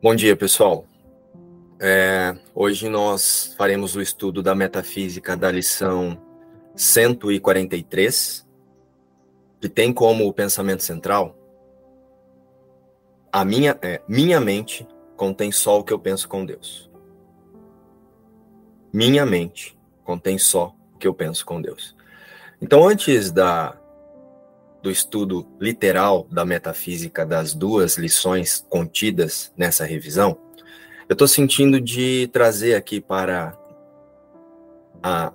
Bom dia, pessoal. É, hoje nós faremos o estudo da metafísica da lição 143, que tem como pensamento central a minha, é, minha mente contém só o que eu penso com Deus. Minha mente contém só o que eu penso com Deus. Então, antes da do estudo literal da metafísica das duas lições contidas nessa revisão, eu estou sentindo de trazer aqui para a,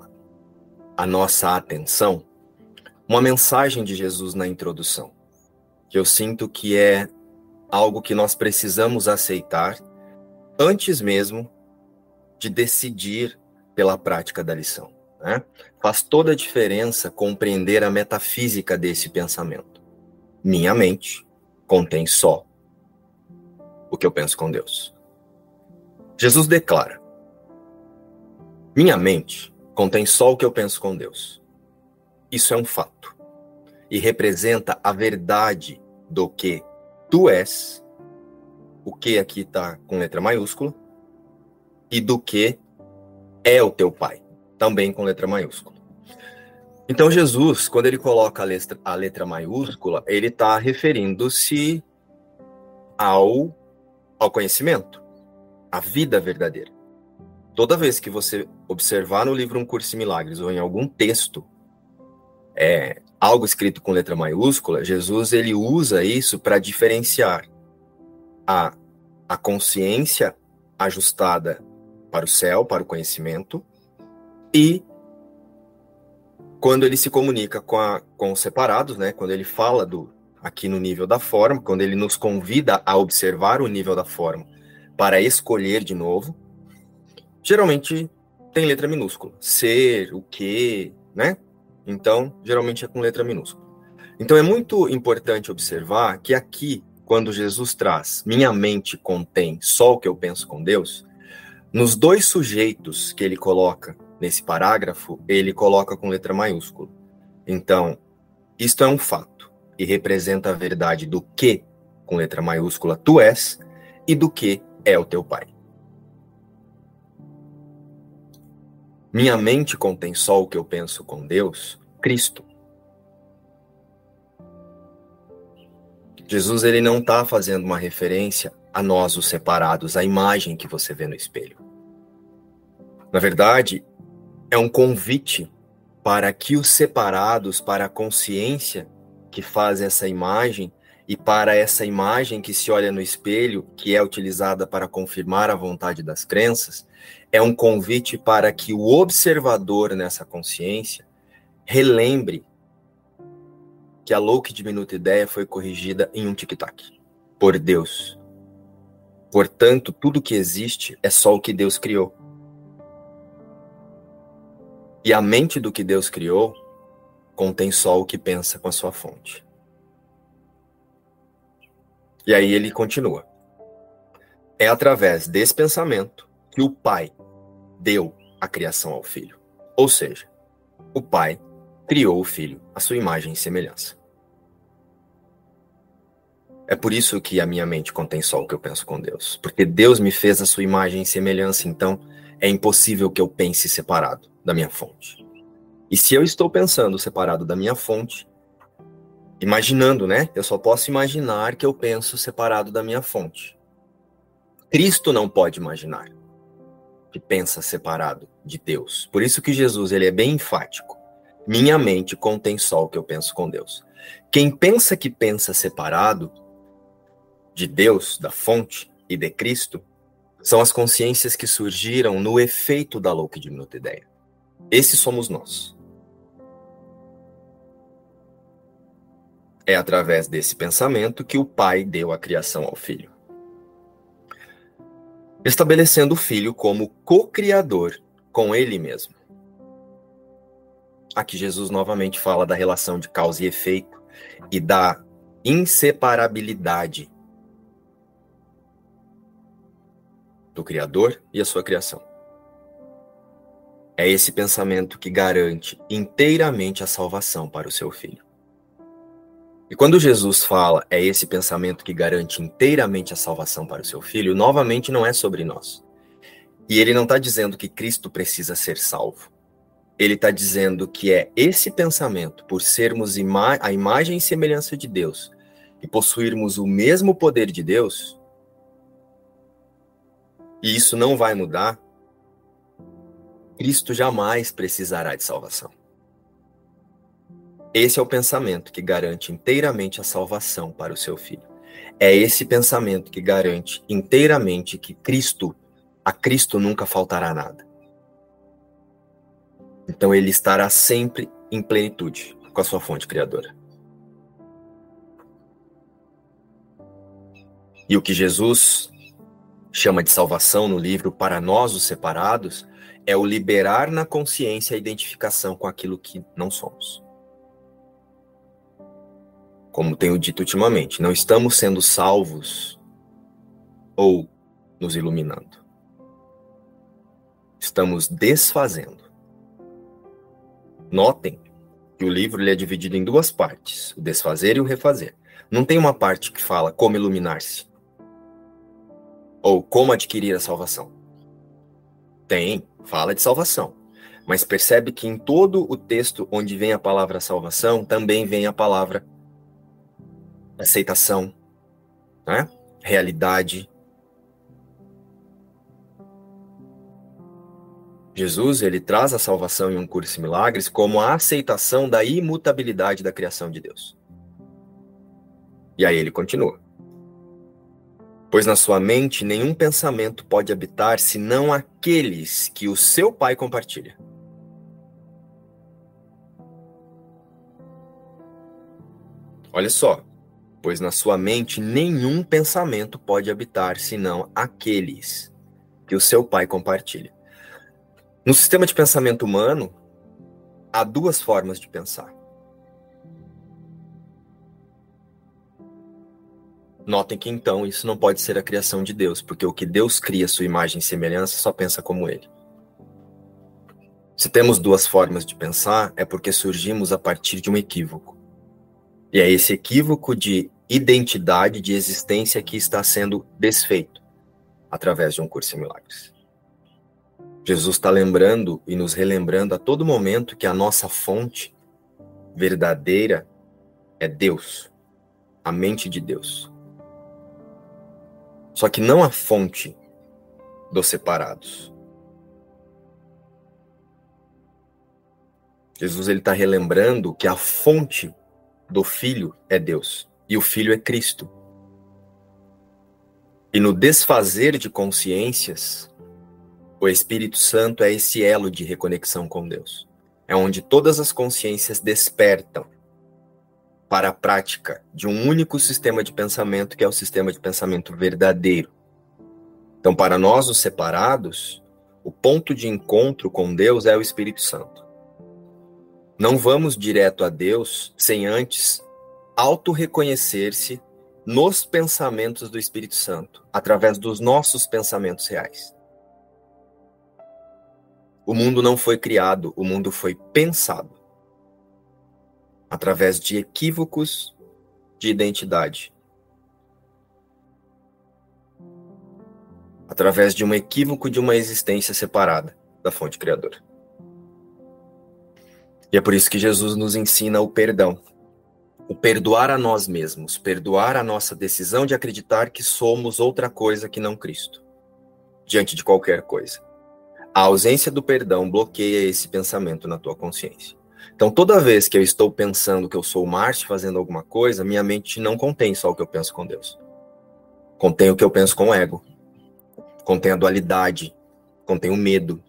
a nossa atenção uma mensagem de Jesus na introdução, que eu sinto que é algo que nós precisamos aceitar antes mesmo de decidir pela prática da lição. Né? Faz toda a diferença compreender a metafísica desse pensamento. Minha mente contém só o que eu penso com Deus. Jesus declara: Minha mente contém só o que eu penso com Deus. Isso é um fato e representa a verdade do que tu és, o que aqui está com letra maiúscula, e do que é o teu pai também com letra maiúscula. Então, Jesus, quando ele coloca a letra, a letra maiúscula, ele está referindo-se ao, ao conhecimento, à vida verdadeira. Toda vez que você observar no livro Um Curso de Milagres ou em algum texto é, algo escrito com letra maiúscula, Jesus ele usa isso para diferenciar a, a consciência ajustada para o céu, para o conhecimento, e quando ele se comunica com, a, com os separados, né, quando ele fala do aqui no nível da forma, quando ele nos convida a observar o nível da forma para escolher de novo, geralmente tem letra minúscula. Ser, o que, né? Então, geralmente é com letra minúscula. Então é muito importante observar que aqui, quando Jesus traz minha mente contém só o que eu penso com Deus, nos dois sujeitos que ele coloca nesse parágrafo, ele coloca com letra maiúscula. Então, isto é um fato e representa a verdade do que, com letra maiúscula, tu és e do que é o teu pai. Minha mente contém só o que eu penso com Deus, Cristo. Jesus ele não está fazendo uma referência a nós os separados, a imagem que você vê no espelho. Na verdade, é um convite para que os separados, para a consciência que faz essa imagem e para essa imagem que se olha no espelho, que é utilizada para confirmar a vontade das crenças, é um convite para que o observador nessa consciência relembre que a louca e diminuta ideia foi corrigida em um tic-tac por Deus. Portanto, tudo que existe é só o que Deus criou. E a mente do que Deus criou contém só o que pensa com a sua fonte. E aí ele continua. É através desse pensamento que o Pai deu a criação ao Filho. Ou seja, o Pai criou o Filho à sua imagem e semelhança. É por isso que a minha mente contém só o que eu penso com Deus. Porque Deus me fez a sua imagem e semelhança, então é impossível que eu pense separado da minha fonte. E se eu estou pensando separado da minha fonte, imaginando, né? Eu só posso imaginar que eu penso separado da minha fonte. Cristo não pode imaginar que pensa separado de Deus. Por isso que Jesus ele é bem enfático. Minha mente contém só o que eu penso com Deus. Quem pensa que pensa separado de Deus, da fonte e de Cristo, são as consciências que surgiram no efeito da louca e diminuta ideia. Esses somos nós. É através desse pensamento que o pai deu a criação ao filho. Estabelecendo o filho como co-criador com ele mesmo. Aqui Jesus novamente fala da relação de causa e efeito e da inseparabilidade do Criador e a sua criação. É esse pensamento que garante inteiramente a salvação para o seu filho. E quando Jesus fala é esse pensamento que garante inteiramente a salvação para o seu filho, novamente não é sobre nós. E ele não está dizendo que Cristo precisa ser salvo. Ele está dizendo que é esse pensamento, por sermos ima a imagem e semelhança de Deus e possuirmos o mesmo poder de Deus, e isso não vai mudar, Cristo jamais precisará de salvação. Esse é o pensamento que garante inteiramente a salvação para o seu filho. É esse pensamento que garante inteiramente que Cristo, a Cristo nunca faltará nada. Então ele estará sempre em plenitude com a sua fonte criadora. E o que Jesus chama de salvação no livro Para Nós os Separados é o liberar na consciência a identificação com aquilo que não somos. Como tenho dito ultimamente, não estamos sendo salvos ou nos iluminando. Estamos desfazendo. Notem que o livro ele é dividido em duas partes, o desfazer e o refazer. Não tem uma parte que fala como iluminar-se ou como adquirir a salvação. Tem, fala de salvação. Mas percebe que em todo o texto onde vem a palavra salvação, também vem a palavra aceitação, né? realidade. Jesus ele traz a salvação em um curso de milagres como a aceitação da imutabilidade da criação de Deus. E aí ele continua. Pois na sua mente nenhum pensamento pode habitar senão aqueles que o seu pai compartilha. Olha só, pois na sua mente nenhum pensamento pode habitar senão aqueles que o seu pai compartilha. No sistema de pensamento humano, há duas formas de pensar. Notem que então isso não pode ser a criação de Deus, porque o que Deus cria, sua imagem e semelhança, só pensa como ele. Se temos duas formas de pensar, é porque surgimos a partir de um equívoco. E é esse equívoco de identidade, de existência que está sendo desfeito através de um curso em milagres. Jesus está lembrando e nos relembrando a todo momento que a nossa fonte verdadeira é Deus, a mente de Deus. Só que não a fonte dos separados. Jesus ele está relembrando que a fonte do Filho é Deus e o Filho é Cristo. E no desfazer de consciências, o Espírito Santo é esse elo de reconexão com Deus. É onde todas as consciências despertam para a prática de um único sistema de pensamento, que é o sistema de pensamento verdadeiro. Então, para nós, os separados, o ponto de encontro com Deus é o Espírito Santo. Não vamos direto a Deus sem antes auto-reconhecer-se nos pensamentos do Espírito Santo, através dos nossos pensamentos reais. O mundo não foi criado, o mundo foi pensado através de equívocos de identidade. Através de um equívoco de uma existência separada da fonte criadora. E é por isso que Jesus nos ensina o perdão. O perdoar a nós mesmos, perdoar a nossa decisão de acreditar que somos outra coisa que não Cristo, diante de qualquer coisa. A ausência do perdão bloqueia esse pensamento na tua consciência. Então, toda vez que eu estou pensando que eu sou Marte fazendo alguma coisa, minha mente não contém só o que eu penso com Deus. Contém o que eu penso com o ego. Contém a dualidade. Contém o medo.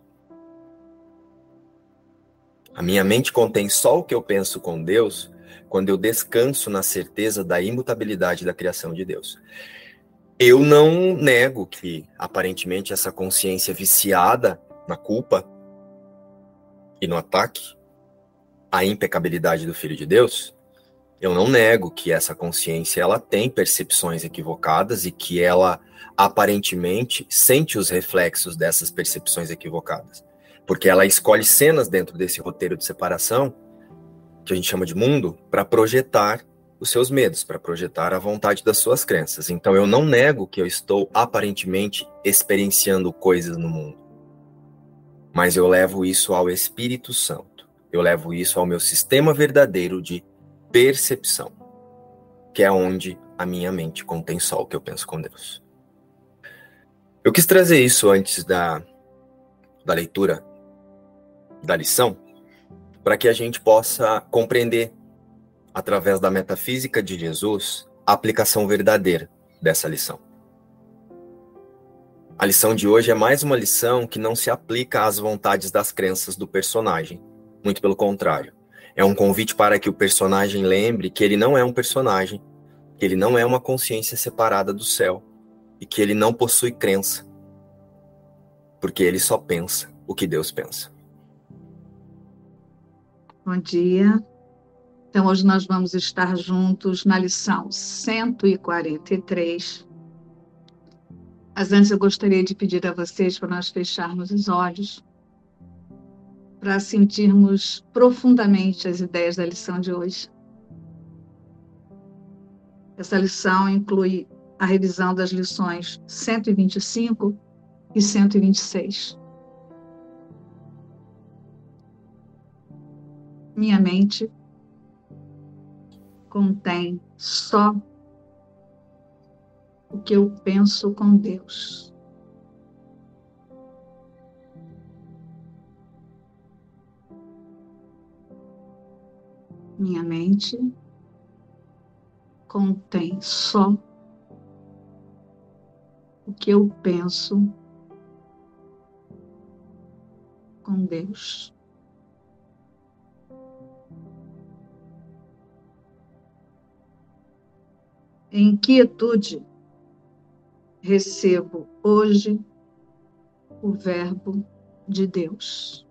A minha mente contém só o que eu penso com Deus quando eu descanso na certeza da imutabilidade da criação de Deus. Eu não nego que, aparentemente, essa consciência viciada na culpa e no ataque a impecabilidade do Filho de Deus, eu não nego que essa consciência ela tem percepções equivocadas e que ela aparentemente sente os reflexos dessas percepções equivocadas, porque ela escolhe cenas dentro desse roteiro de separação que a gente chama de mundo para projetar os seus medos, para projetar a vontade das suas crenças. Então eu não nego que eu estou aparentemente experienciando coisas no mundo. Mas eu levo isso ao Espírito Santo. Eu levo isso ao meu sistema verdadeiro de percepção, que é onde a minha mente contém só o que eu penso com Deus. Eu quis trazer isso antes da, da leitura da lição, para que a gente possa compreender através da metafísica de Jesus, a aplicação verdadeira dessa lição. A lição de hoje é mais uma lição que não se aplica às vontades das crenças do personagem, muito pelo contrário. É um convite para que o personagem lembre que ele não é um personagem, que ele não é uma consciência separada do céu e que ele não possui crença, porque ele só pensa o que Deus pensa. Bom dia, então, hoje nós vamos estar juntos na lição 143. Mas antes eu gostaria de pedir a vocês para nós fecharmos os olhos, para sentirmos profundamente as ideias da lição de hoje. Essa lição inclui a revisão das lições 125 e 126. Minha mente contém só o que eu penso com Deus. Minha mente contém só o que eu penso com Deus. em quietude, recebo hoje o Verbo de Deus.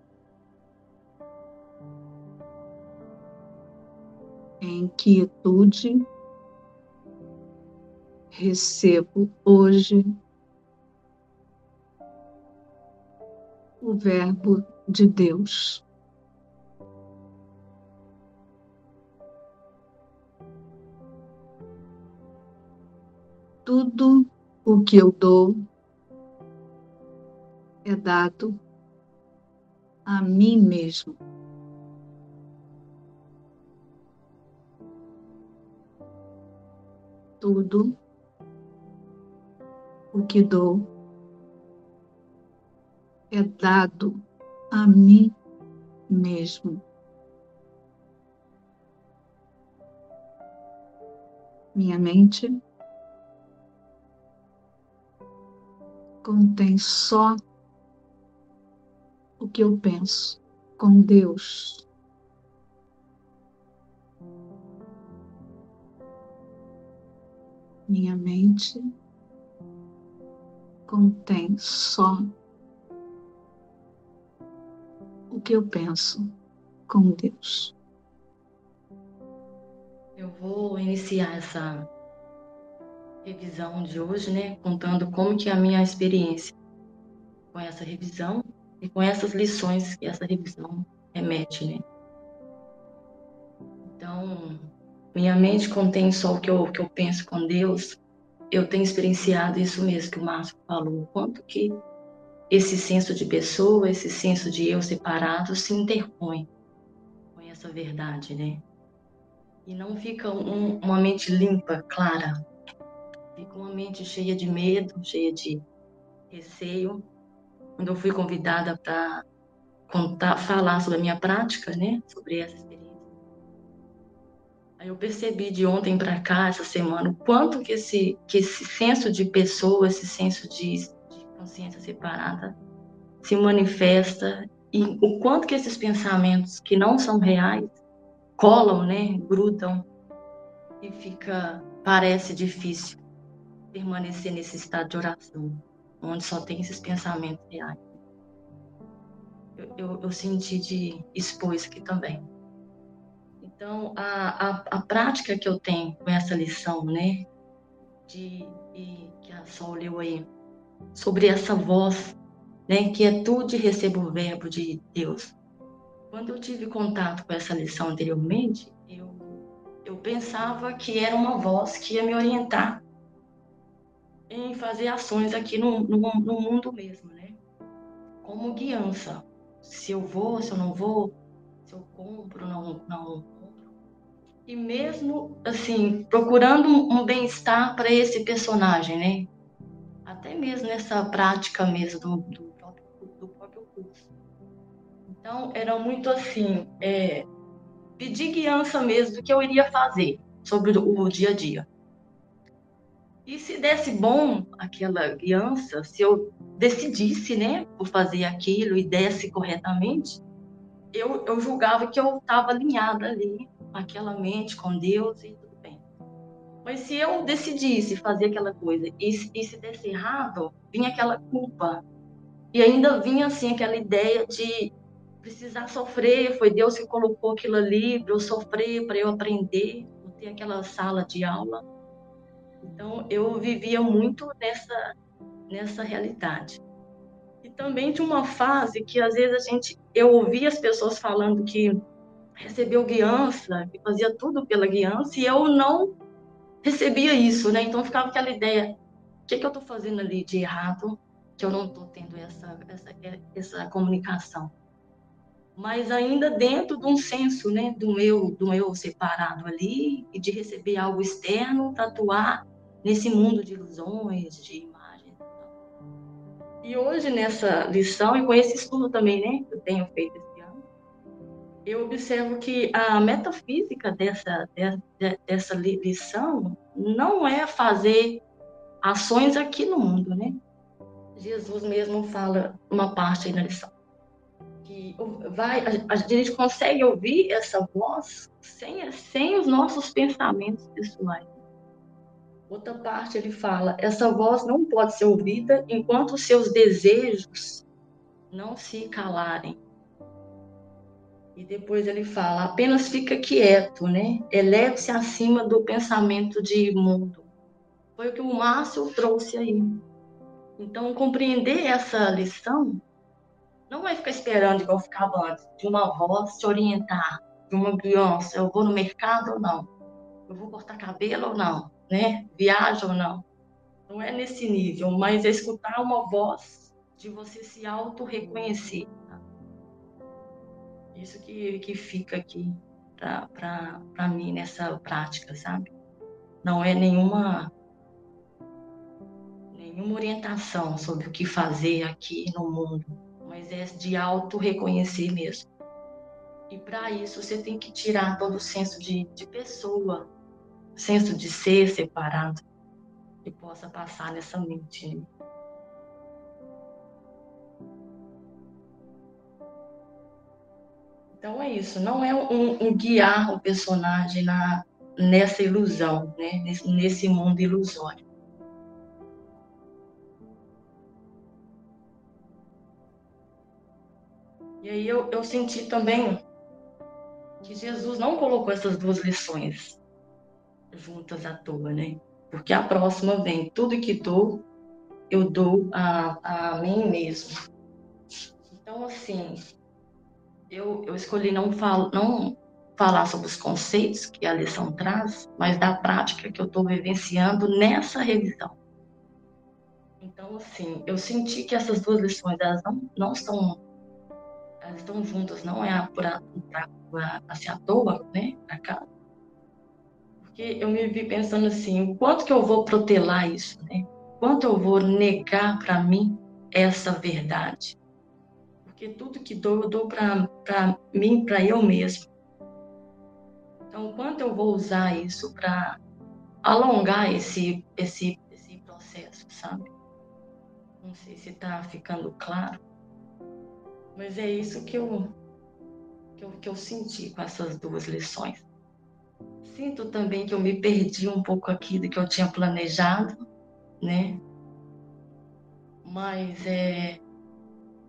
Em quietude, recebo hoje o Verbo de Deus. tudo o que eu dou é dado a mim mesmo. Tudo o que dou é dado a mim mesmo. Minha mente contém só o que eu penso com Deus. Minha mente contém só o que eu penso com Deus. Eu vou iniciar essa revisão de hoje, né, contando como que é a minha experiência com essa revisão e com essas lições que essa revisão remete, né. Então, minha mente contém só o que eu, que eu penso com Deus. Eu tenho experienciado isso mesmo que o Márcio falou, quanto que esse senso de pessoa, esse senso de eu separado se interpõe com essa verdade, né? E não fica um, uma mente limpa, clara, Fico uma mente cheia de medo, cheia de receio. Quando eu fui convidada para contar, falar sobre a minha prática, né, sobre essa experiência. Eu percebi de ontem para cá, essa semana, o quanto que esse, que esse senso de pessoa, esse senso de, de consciência separada se manifesta e o quanto que esses pensamentos que não são reais colam, né, grudam e fica parece difícil permanecer nesse estado de oração, onde só tem esses pensamentos reais. Eu, eu, eu senti de expor isso aqui também. Então, a, a, a, prática que eu tenho com essa lição, né, de, de que a Sol leu aí, sobre essa voz, né, que é tudo e recebo o verbo de Deus. Quando eu tive contato com essa lição anteriormente, eu, eu pensava que era uma voz que ia me orientar em fazer ações aqui no, no, no mundo mesmo, né? Como guiança. Se eu vou, se eu não vou, se eu compro, não, não. E mesmo, assim, procurando um bem-estar para esse personagem, né? Até mesmo nessa prática mesmo do, do, próprio, do próprio curso. Então, era muito assim, é, pedir guiança mesmo do que eu iria fazer sobre o, o dia a dia. E se desse bom aquela guiança, se eu decidisse, né, por fazer aquilo e desse corretamente, eu, eu julgava que eu estava alinhada ali, aquela mente com Deus e tudo bem. Mas se eu decidisse fazer aquela coisa e, e se desse errado, vinha aquela culpa. E ainda vinha, assim, aquela ideia de precisar sofrer, foi Deus que colocou aquilo ali para eu sofrer, para eu aprender, não ter aquela sala de aula. Então, eu vivia muito nessa, nessa realidade. E também de uma fase que, às vezes, a gente, eu ouvia as pessoas falando que recebeu guiança, que fazia tudo pela guiança, e eu não recebia isso, né? Então, ficava aquela ideia, o que, que eu estou fazendo ali de errado, que eu não estou tendo essa, essa, essa comunicação mas ainda dentro de um senso, né, do eu, do eu separado ali e de receber algo externo para atuar nesse mundo de ilusões, de imagens. E hoje, nessa lição, e com esse estudo também, né, que eu tenho feito eu observo que a metafísica dessa, dessa, lição não é fazer ações aqui no mundo, né? Jesus mesmo fala uma parte aí na lição. Que vai, a, a gente consegue ouvir essa voz sem, sem os nossos pensamentos pessoais. Outra parte ele fala: essa voz não pode ser ouvida enquanto os seus desejos não se calarem. E depois ele fala: apenas fica quieto, né? Eleve-se acima do pensamento de mundo. Foi o que o Márcio trouxe aí. Então, compreender essa lição não é ficar esperando, igual ficava antes, de uma voz te orientar, de uma guiança. Eu vou no mercado ou não? Eu vou cortar cabelo ou não? né? Viaja ou não. Não é nesse nível, mas é escutar uma voz de você se auto-reconhecer. Isso que, que fica aqui para mim nessa prática, sabe? Não é nenhuma nenhuma orientação sobre o que fazer aqui no mundo, mas é de auto-reconhecer mesmo. E para isso você tem que tirar todo o senso de, de pessoa, senso de ser separado que possa passar nessa mente. Então é isso, não é um, um guiar o personagem na, nessa ilusão, né? nesse, nesse mundo ilusório. E aí eu, eu senti também que Jesus não colocou essas duas lições juntas à toa, né? Porque a próxima vem, tudo que dou, eu dou a, a mim mesmo. Então, assim, eu, eu escolhi não, não falar sobre os conceitos que a lição traz, mas da prática que eu estou vivenciando nessa revisão. Então, assim, eu senti que essas duas lições, elas não, não estão, elas estão juntas, não é para ser à toa, né, porque eu me vi pensando assim, quanto que eu vou protelar isso, né? Quanto eu vou negar para mim essa verdade? Porque tudo que dou, eu dou para mim, para eu mesmo. Então, quanto eu vou usar isso para alongar esse, esse, esse processo, sabe? Não sei se está ficando claro, mas é isso que eu, que eu, que eu senti com essas duas lições. Sinto também que eu me perdi um pouco aqui do que eu tinha planejado, né? Mas é,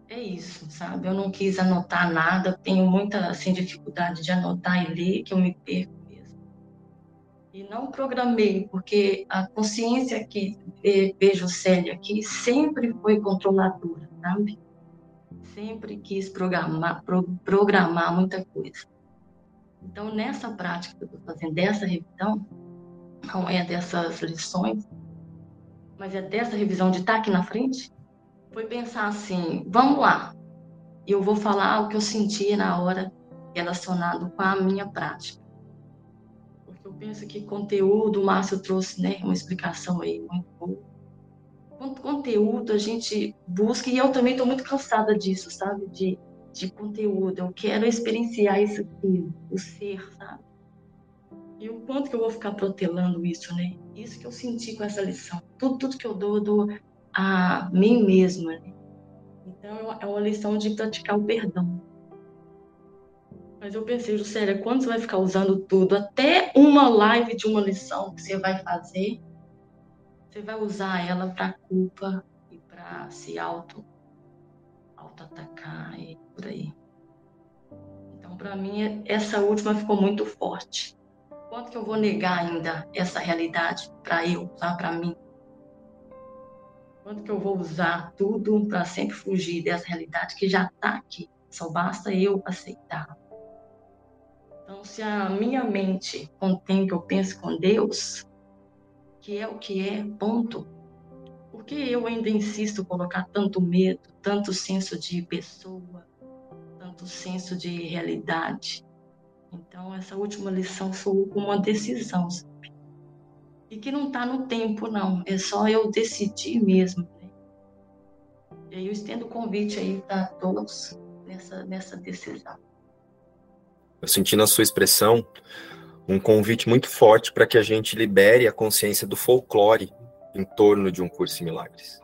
é isso, sabe? Eu não quis anotar nada, tenho muita assim, dificuldade de anotar e ler, que eu me perco mesmo. E não programei, porque a consciência que vejo Célia aqui sempre foi controladora, sabe? Sempre quis programar, pro, programar muita coisa. Então, nessa prática que eu estou fazendo, dessa revisão, não é dessas lições, mas é dessa revisão de estar tá aqui na frente, foi pensar assim: vamos lá, eu vou falar o que eu senti na hora relacionado com a minha prática. Porque eu penso que conteúdo, o Márcio trouxe né, uma explicação aí muito boa. Conteúdo a gente busca, e eu também estou muito cansada disso, sabe? De, de conteúdo. Eu quero experienciar isso aqui, o ser, sabe? E o quanto que eu vou ficar protelando isso, né? Isso que eu senti com essa lição. Tudo, tudo que eu dou, eu dou a mim mesma, né? Então, é uma lição de praticar o perdão. Mas eu pensei, Lucélia, quando você vai ficar usando tudo? Até uma live de uma lição que você vai fazer, você vai usar ela para culpa e para se auto, auto atacar e por aí. Então, para mim, essa última ficou muito forte. Quanto que eu vou negar ainda essa realidade para eu, tá? para mim? Quanto que eu vou usar tudo para sempre fugir dessa realidade que já está aqui? Só basta eu aceitar. Então, se a minha mente contém que eu penso com Deus, que é o que é, ponto. Por que eu ainda insisto em colocar tanto medo, tanto senso de pessoa, tanto senso de realidade? Então, essa última lição foi uma decisão? E que não está no tempo, não. É só eu decidir mesmo. Né? E aí eu estendo o convite aí para todos nessa, nessa decisão. Eu senti na sua expressão um convite muito forte para que a gente libere a consciência do folclore em torno de um curso em milagres.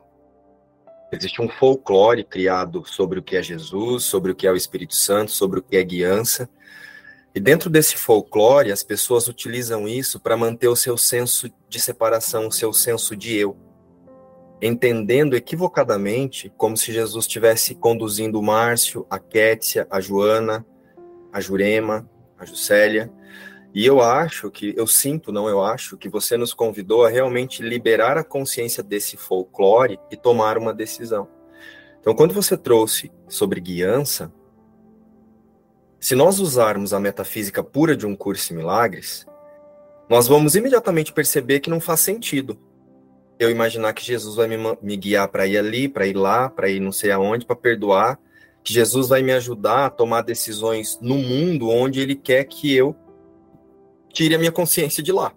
Existe um folclore criado sobre o que é Jesus, sobre o que é o Espírito Santo, sobre o que é guiança, e dentro desse folclore, as pessoas utilizam isso para manter o seu senso de separação, o seu senso de eu. Entendendo equivocadamente como se Jesus estivesse conduzindo o Márcio, a Kétia, a Joana, a Jurema, a Juscelia. E eu acho que, eu sinto, não eu acho, que você nos convidou a realmente liberar a consciência desse folclore e tomar uma decisão. Então, quando você trouxe sobre guiança, se nós usarmos a metafísica pura de um curso em milagres, nós vamos imediatamente perceber que não faz sentido eu imaginar que Jesus vai me, me guiar para ir ali, para ir lá, para ir não sei aonde, para perdoar, que Jesus vai me ajudar a tomar decisões no mundo onde ele quer que eu tire a minha consciência de lá.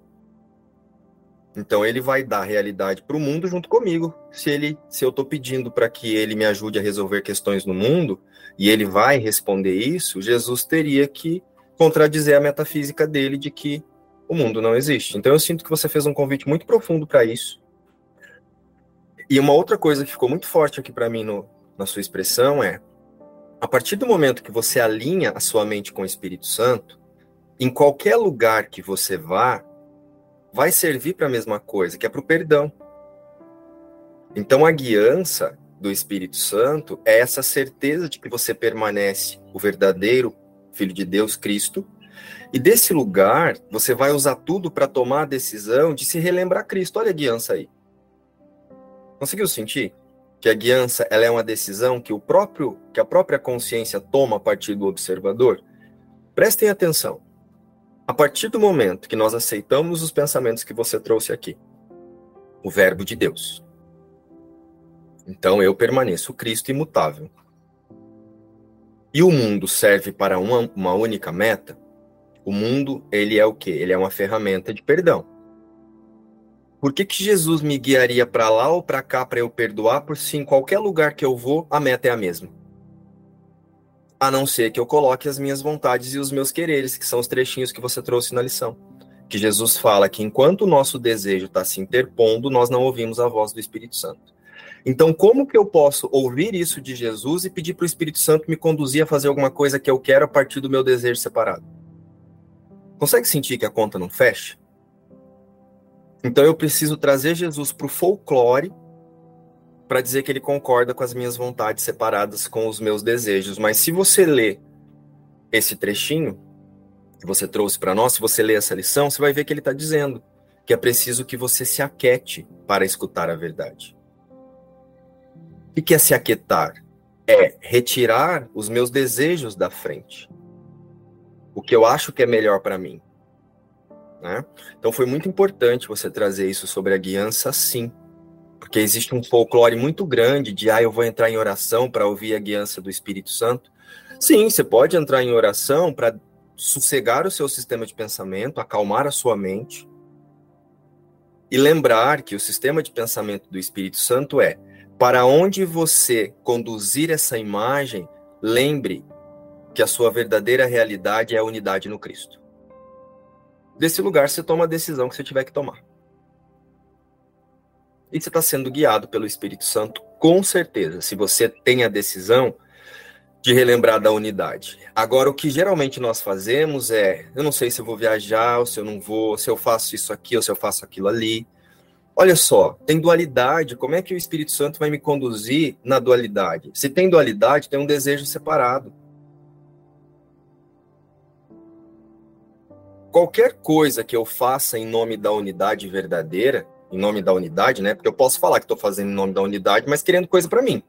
Então ele vai dar realidade para o mundo junto comigo. Se ele, se eu estou pedindo para que ele me ajude a resolver questões no mundo e ele vai responder isso, Jesus teria que contradizer a metafísica dele de que o mundo não existe. Então eu sinto que você fez um convite muito profundo para isso. E uma outra coisa que ficou muito forte aqui para mim no, na sua expressão é a partir do momento que você alinha a sua mente com o Espírito Santo, em qualquer lugar que você vá, vai servir para a mesma coisa, que é para o perdão. Então a guiança do Espírito Santo é essa certeza de que você permanece o verdadeiro Filho de Deus, Cristo, e desse lugar você vai usar tudo para tomar a decisão de se relembrar Cristo. Olha a guiança aí. Conseguiu sentir? Que a guiança ela é uma decisão que o próprio, que a própria consciência toma a partir do observador. Prestem atenção. A partir do momento que nós aceitamos os pensamentos que você trouxe aqui, o Verbo de Deus, então eu permaneço Cristo imutável. E o mundo serve para uma, uma única meta? O mundo, ele é o quê? Ele é uma ferramenta de perdão. Por que, que Jesus me guiaria para lá ou para cá para eu perdoar, por se em qualquer lugar que eu vou, a meta é a mesma? A não ser que eu coloque as minhas vontades e os meus quereres, que são os trechinhos que você trouxe na lição. Que Jesus fala que enquanto o nosso desejo está se interpondo, nós não ouvimos a voz do Espírito Santo. Então, como que eu posso ouvir isso de Jesus e pedir para o Espírito Santo me conduzir a fazer alguma coisa que eu quero a partir do meu desejo separado? Consegue sentir que a conta não fecha? Então, eu preciso trazer Jesus para o folclore para dizer que ele concorda com as minhas vontades separadas com os meus desejos. Mas se você lê esse trechinho que você trouxe para nós, se você lê essa lição, você vai ver que ele está dizendo que é preciso que você se aquete para escutar a verdade. O que é se aquietar? É retirar os meus desejos da frente. o que eu acho que é melhor para mim. Né? Então foi muito importante você trazer isso sobre a guiança, sim. Porque existe um folclore muito grande de, ah, eu vou entrar em oração para ouvir a guiança do Espírito Santo. Sim, você pode entrar em oração para sossegar o seu sistema de pensamento, acalmar a sua mente e lembrar que o sistema de pensamento do Espírito Santo é para onde você conduzir essa imagem, lembre que a sua verdadeira realidade é a unidade no Cristo. Desse lugar você toma a decisão que você tiver que tomar. E você está sendo guiado pelo Espírito Santo, com certeza. Se você tem a decisão de relembrar da unidade. Agora, o que geralmente nós fazemos é: eu não sei se eu vou viajar, ou se eu não vou, se eu faço isso aqui, ou se eu faço aquilo ali. Olha só, tem dualidade. Como é que o Espírito Santo vai me conduzir na dualidade? Se tem dualidade, tem um desejo separado. Qualquer coisa que eu faça em nome da unidade verdadeira, em nome da unidade, né? Porque eu posso falar que estou fazendo em nome da unidade, mas querendo coisa para mim.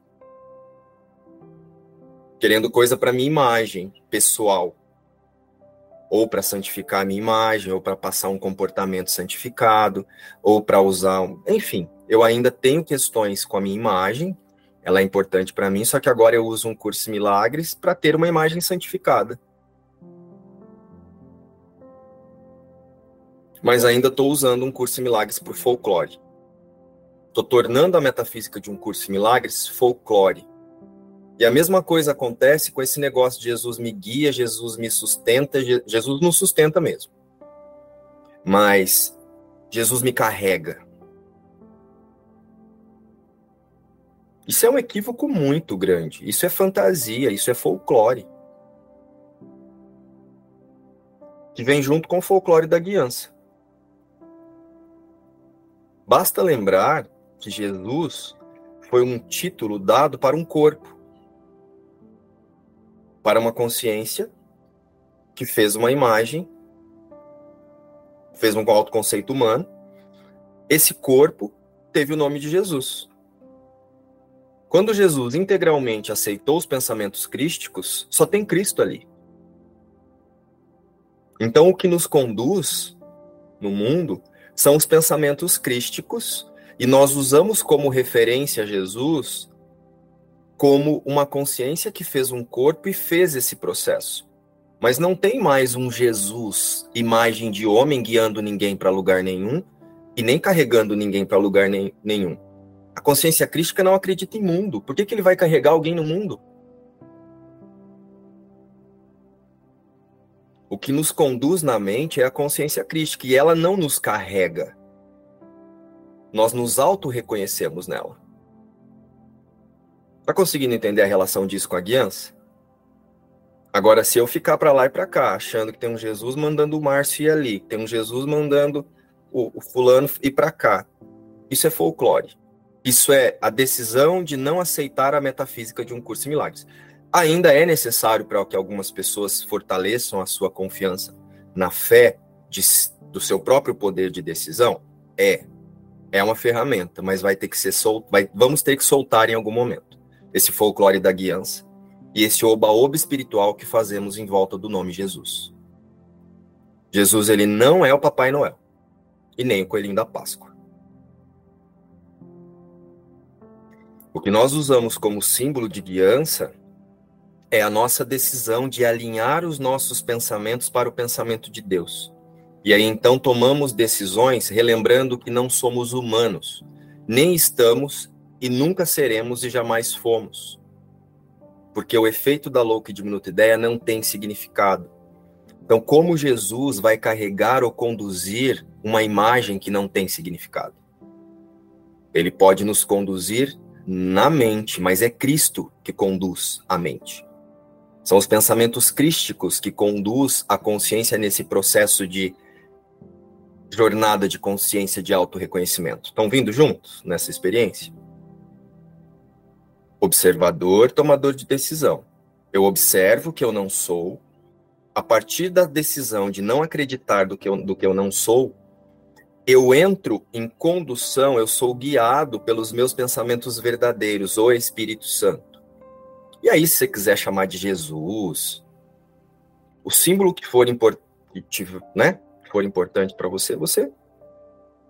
Querendo coisa para minha imagem pessoal. Ou para santificar a minha imagem, ou para passar um comportamento santificado, ou para usar. Enfim, eu ainda tenho questões com a minha imagem, ela é importante para mim, só que agora eu uso um curso milagres para ter uma imagem santificada. Mas ainda estou usando um curso de milagres por folclore. Estou tornando a metafísica de um curso de milagres folclore. E a mesma coisa acontece com esse negócio de Jesus me guia, Jesus me sustenta, Jesus nos sustenta mesmo. Mas Jesus me carrega. Isso é um equívoco muito grande. Isso é fantasia, isso é folclore. Que vem junto com o folclore da guiança. Basta lembrar que Jesus foi um título dado para um corpo, para uma consciência que fez uma imagem, fez um autoconceito humano. Esse corpo teve o nome de Jesus. Quando Jesus integralmente aceitou os pensamentos crísticos, só tem Cristo ali. Então, o que nos conduz no mundo são os pensamentos crísticos, e nós usamos como referência Jesus como uma consciência que fez um corpo e fez esse processo. Mas não tem mais um Jesus, imagem de homem, guiando ninguém para lugar nenhum e nem carregando ninguém para lugar nem, nenhum. A consciência crística não acredita em mundo. Por que, que ele vai carregar alguém no mundo? O que nos conduz na mente é a consciência crítica e ela não nos carrega. Nós nos auto-reconhecemos nela. Tá conseguindo entender a relação disso com a guiança? Agora, se eu ficar para lá e para cá, achando que tem um Jesus mandando o Márcio ir ali, tem um Jesus mandando o, o fulano ir para cá, isso é folclore. Isso é a decisão de não aceitar a metafísica de um curso de milagres. Ainda é necessário para que algumas pessoas fortaleçam a sua confiança na fé de, do seu próprio poder de decisão? É. É uma ferramenta, mas vai ter que ser solto, vai, vamos ter que soltar em algum momento esse folclore da guiança e esse oba-oba espiritual que fazemos em volta do nome Jesus. Jesus, ele não é o Papai Noel e nem o Coelhinho da Páscoa. O que nós usamos como símbolo de guiança é a nossa decisão de alinhar os nossos pensamentos para o pensamento de Deus. E aí então tomamos decisões relembrando que não somos humanos, nem estamos e nunca seremos e jamais fomos. Porque o efeito da louca e diminuta ideia não tem significado. Então, como Jesus vai carregar ou conduzir uma imagem que não tem significado? Ele pode nos conduzir na mente, mas é Cristo que conduz a mente. São os pensamentos crísticos que conduz a consciência nesse processo de jornada de consciência de auto-reconhecimento. Estão vindo juntos nessa experiência? Observador, tomador de decisão. Eu observo que eu não sou. A partir da decisão de não acreditar do que eu, do que eu não sou, eu entro em condução, eu sou guiado pelos meus pensamentos verdadeiros, o Espírito Santo. E aí, se você quiser chamar de Jesus, o símbolo que for, import, né, for importante para você, você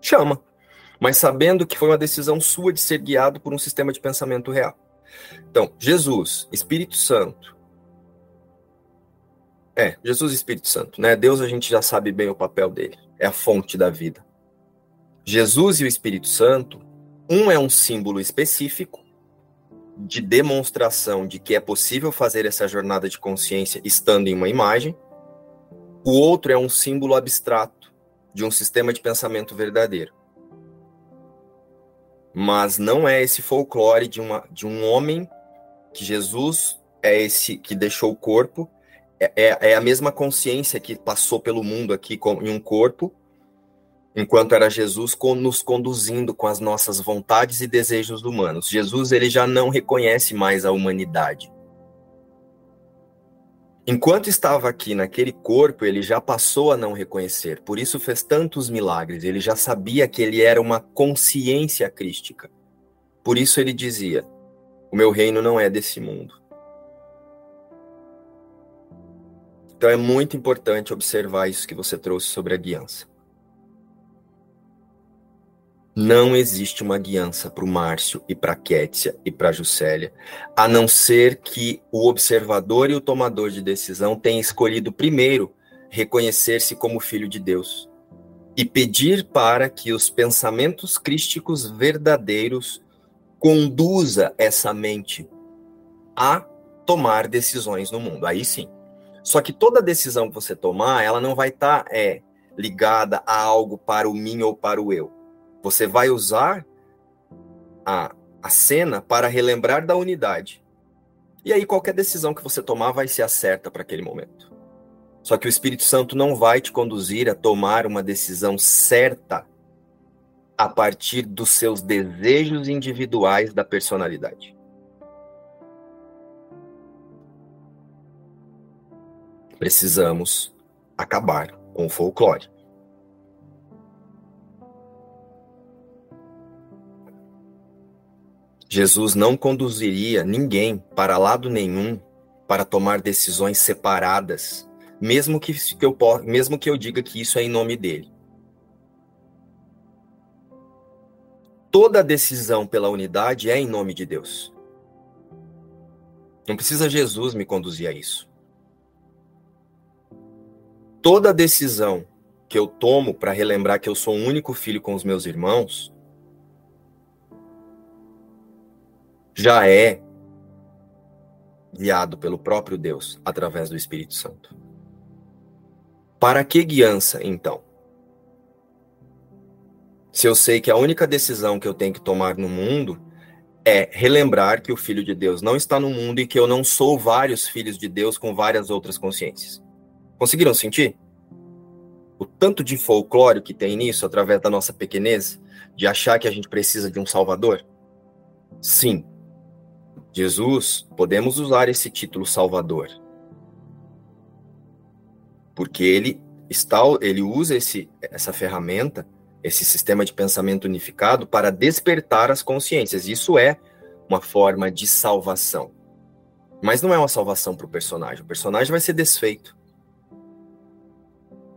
chama. Mas sabendo que foi uma decisão sua de ser guiado por um sistema de pensamento real. Então, Jesus, Espírito Santo. É, Jesus Espírito Santo, né? Deus a gente já sabe bem o papel dele, é a fonte da vida. Jesus e o Espírito Santo, um é um símbolo específico de demonstração de que é possível fazer essa jornada de consciência estando em uma imagem. O outro é um símbolo abstrato de um sistema de pensamento verdadeiro mas não é esse folclore de, uma, de um homem que Jesus é esse que deixou o corpo, é, é, é a mesma consciência que passou pelo mundo aqui em um corpo, enquanto era Jesus nos conduzindo com as nossas vontades e desejos humanos. Jesus ele já não reconhece mais a humanidade. Enquanto estava aqui naquele corpo, ele já passou a não reconhecer, por isso fez tantos milagres. Ele já sabia que ele era uma consciência crística. Por isso ele dizia: O meu reino não é desse mundo. Então é muito importante observar isso que você trouxe sobre a guiança. Não existe uma guiança para o Márcio e para a Kétia e para a Juscelia, a não ser que o observador e o tomador de decisão tenham escolhido primeiro reconhecer-se como filho de Deus e pedir para que os pensamentos crísticos verdadeiros conduza essa mente a tomar decisões no mundo. Aí sim. Só que toda decisão que você tomar, ela não vai estar tá, é, ligada a algo para o mim ou para o eu você vai usar a, a cena para relembrar da unidade. E aí qualquer decisão que você tomar vai ser a certa para aquele momento. Só que o Espírito Santo não vai te conduzir a tomar uma decisão certa a partir dos seus desejos individuais da personalidade. Precisamos acabar com o folclore. Jesus não conduziria ninguém para lado nenhum para tomar decisões separadas, mesmo que, eu, mesmo que eu diga que isso é em nome dele. Toda decisão pela unidade é em nome de Deus. Não precisa Jesus me conduzir a isso. Toda decisão que eu tomo para relembrar que eu sou um único filho com os meus irmãos já é guiado pelo próprio Deus através do Espírito Santo. Para que guiança, então? Se eu sei que a única decisão que eu tenho que tomar no mundo é relembrar que o Filho de Deus não está no mundo e que eu não sou vários filhos de Deus com várias outras consciências. Conseguiram sentir? O tanto de folclore que tem nisso através da nossa pequenez, de achar que a gente precisa de um Salvador? Sim, Jesus, podemos usar esse título Salvador. Porque ele está, ele usa esse, essa ferramenta, esse sistema de pensamento unificado para despertar as consciências. Isso é uma forma de salvação. Mas não é uma salvação para o personagem. O personagem vai ser desfeito.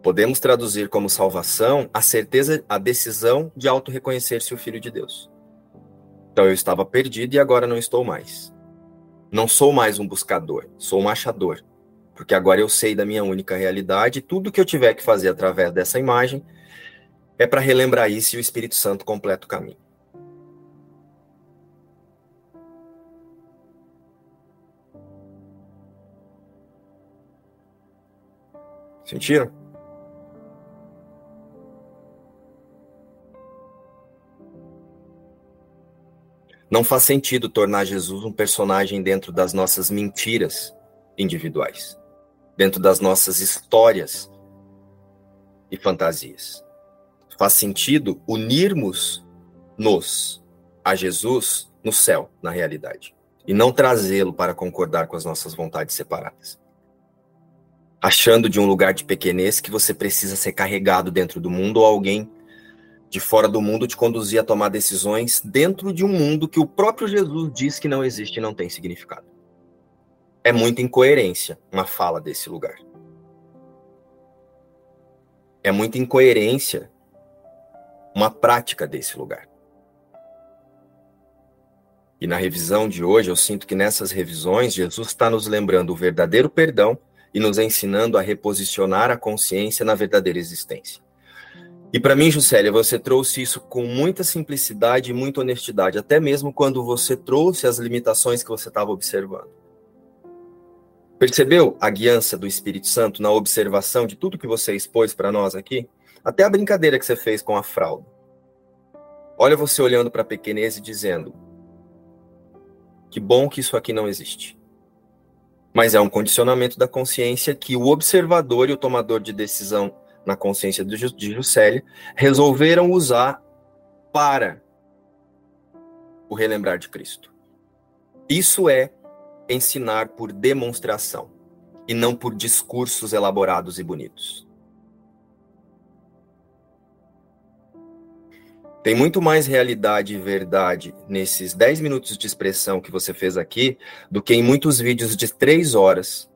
Podemos traduzir como salvação a certeza, a decisão de auto-reconhecer-se o Filho de Deus. Então eu estava perdido e agora não estou mais. Não sou mais um buscador, sou um achador. Porque agora eu sei da minha única realidade e tudo que eu tiver que fazer através dessa imagem é para relembrar isso e o Espírito Santo completa o caminho. Sentiram? Não faz sentido tornar Jesus um personagem dentro das nossas mentiras individuais, dentro das nossas histórias e fantasias. Faz sentido unirmos-nos a Jesus no céu, na realidade, e não trazê-lo para concordar com as nossas vontades separadas. Achando de um lugar de pequenez que você precisa ser carregado dentro do mundo ou alguém de fora do mundo te conduzir a tomar decisões dentro de um mundo que o próprio Jesus diz que não existe e não tem significado. É muita incoerência uma fala desse lugar. é muita incoerência uma prática desse lugar. E na revisão de hoje, eu sinto que nessas revisões, Jesus está nos lembrando o verdadeiro perdão e nos ensinando a reposicionar a consciência na verdadeira existência. E para mim, Juscelia, você trouxe isso com muita simplicidade e muita honestidade, até mesmo quando você trouxe as limitações que você estava observando. Percebeu a guiança do Espírito Santo na observação de tudo que você expôs para nós aqui? Até a brincadeira que você fez com a fralda. Olha você olhando para a pequenez e dizendo: que bom que isso aqui não existe. Mas é um condicionamento da consciência que o observador e o tomador de decisão na consciência de Juscelia resolveram usar para o relembrar de Cristo. Isso é ensinar por demonstração e não por discursos elaborados e bonitos. Tem muito mais realidade e verdade nesses 10 minutos de expressão que você fez aqui do que em muitos vídeos de 3 horas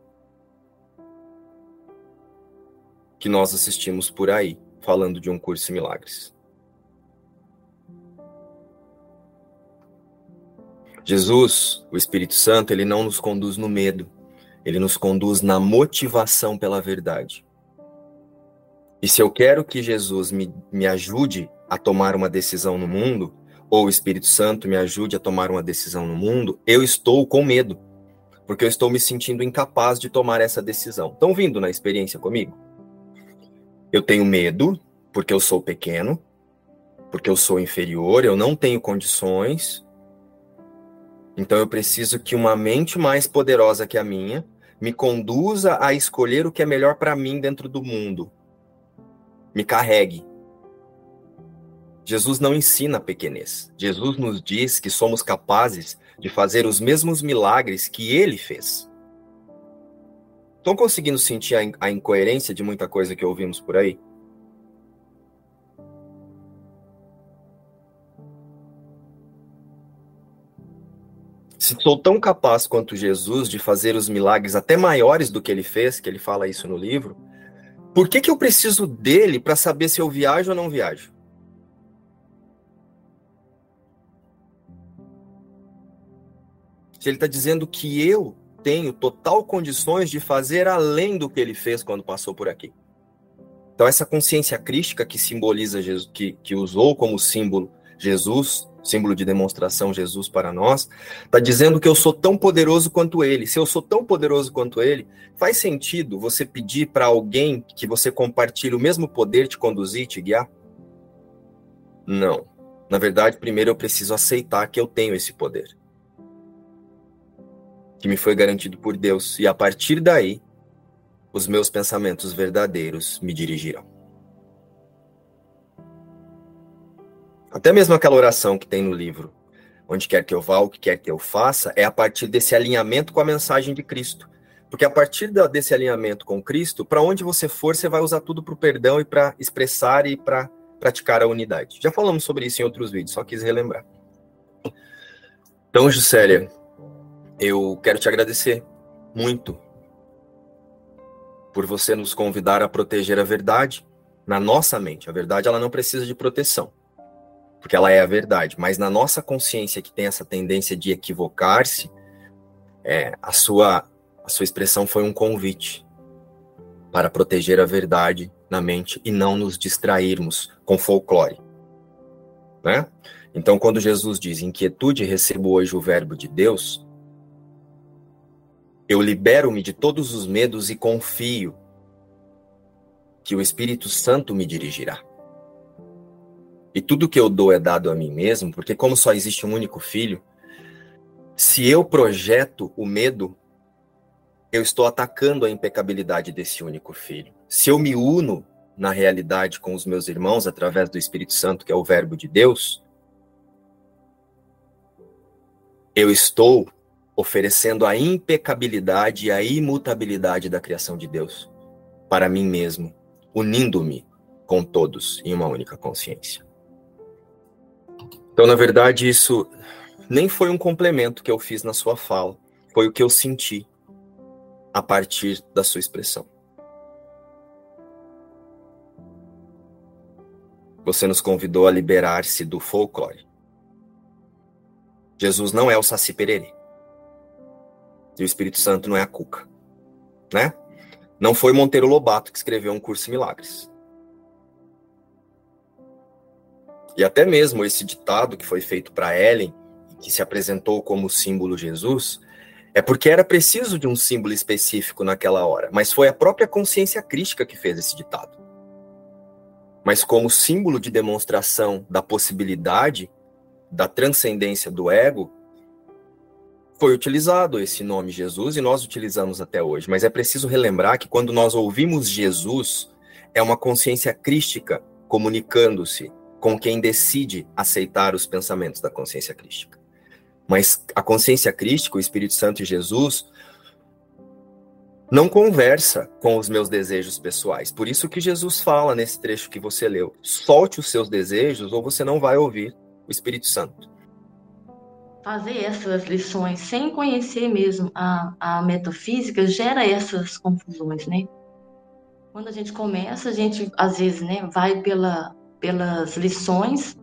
que nós assistimos por aí, falando de um curso em milagres. Jesus, o Espírito Santo, ele não nos conduz no medo, ele nos conduz na motivação pela verdade. E se eu quero que Jesus me, me ajude a tomar uma decisão no mundo, ou o Espírito Santo me ajude a tomar uma decisão no mundo, eu estou com medo, porque eu estou me sentindo incapaz de tomar essa decisão. Estão vindo na experiência comigo? Eu tenho medo, porque eu sou pequeno, porque eu sou inferior, eu não tenho condições. Então eu preciso que uma mente mais poderosa que a minha me conduza a escolher o que é melhor para mim dentro do mundo. Me carregue. Jesus não ensina pequenez. Jesus nos diz que somos capazes de fazer os mesmos milagres que ele fez. Estão conseguindo sentir a, incoerência de muita coisa que ouvimos por aí? Se sou tão capaz quanto Jesus de fazer os milagres até maiores do que ele fez, que ele fala isso no livro, por que, que eu preciso dele para saber se eu viajo ou não viajo? se ele está dizendo que eu tenho total condições de fazer além do que ele fez quando passou por aqui. Então, essa consciência crística que simboliza Jesus, que, que usou como símbolo Jesus, símbolo de demonstração Jesus para nós, está dizendo que eu sou tão poderoso quanto ele. Se eu sou tão poderoso quanto ele, faz sentido você pedir para alguém que você compartilhe o mesmo poder te conduzir, te guiar? Não. Na verdade, primeiro eu preciso aceitar que eu tenho esse poder que me foi garantido por Deus, e a partir daí, os meus pensamentos verdadeiros me dirigirão. Até mesmo aquela oração que tem no livro, onde quer que eu vá, o que quer que eu faça, é a partir desse alinhamento com a mensagem de Cristo. Porque a partir desse alinhamento com Cristo, para onde você for, você vai usar tudo para o perdão e para expressar e para praticar a unidade. Já falamos sobre isso em outros vídeos, só quis relembrar. Então, Juscelia, eu quero te agradecer muito por você nos convidar a proteger a verdade na nossa mente. A verdade ela não precisa de proteção, porque ela é a verdade, mas na nossa consciência que tem essa tendência de equivocar-se, é, a sua a sua expressão foi um convite para proteger a verdade na mente e não nos distrairmos com folclore, né? Então, quando Jesus diz: "Inquietude, recebo hoje o verbo de Deus", eu libero-me de todos os medos e confio que o Espírito Santo me dirigirá. E tudo que eu dou é dado a mim mesmo, porque como só existe um único filho, se eu projeto o medo, eu estou atacando a impecabilidade desse único filho. Se eu me uno na realidade com os meus irmãos através do Espírito Santo, que é o verbo de Deus, eu estou oferecendo a impecabilidade e a imutabilidade da criação de Deus para mim mesmo, unindo-me com todos em uma única consciência. Então, na verdade, isso nem foi um complemento que eu fiz na sua fala, foi o que eu senti a partir da sua expressão. você nos convidou a liberar-se do folclore. Jesus não é o Saci Pererê. E o Espírito Santo não é a Cuca. Né? Não foi Monteiro Lobato que escreveu um curso em milagres. E até mesmo esse ditado que foi feito para Ellen, que se apresentou como símbolo Jesus, é porque era preciso de um símbolo específico naquela hora, mas foi a própria consciência crística que fez esse ditado. Mas como símbolo de demonstração da possibilidade da transcendência do ego, foi utilizado esse nome Jesus e nós utilizamos até hoje. Mas é preciso relembrar que quando nós ouvimos Jesus, é uma consciência crística comunicando-se com quem decide aceitar os pensamentos da consciência crística. Mas a consciência crística, o Espírito Santo e Jesus, não conversa com os meus desejos pessoais. Por isso que Jesus fala nesse trecho que você leu: solte os seus desejos ou você não vai ouvir o Espírito Santo. Fazer essas lições sem conhecer mesmo a, a metafísica gera essas confusões, né? Quando a gente começa, a gente às vezes, né, vai pela, pelas lições.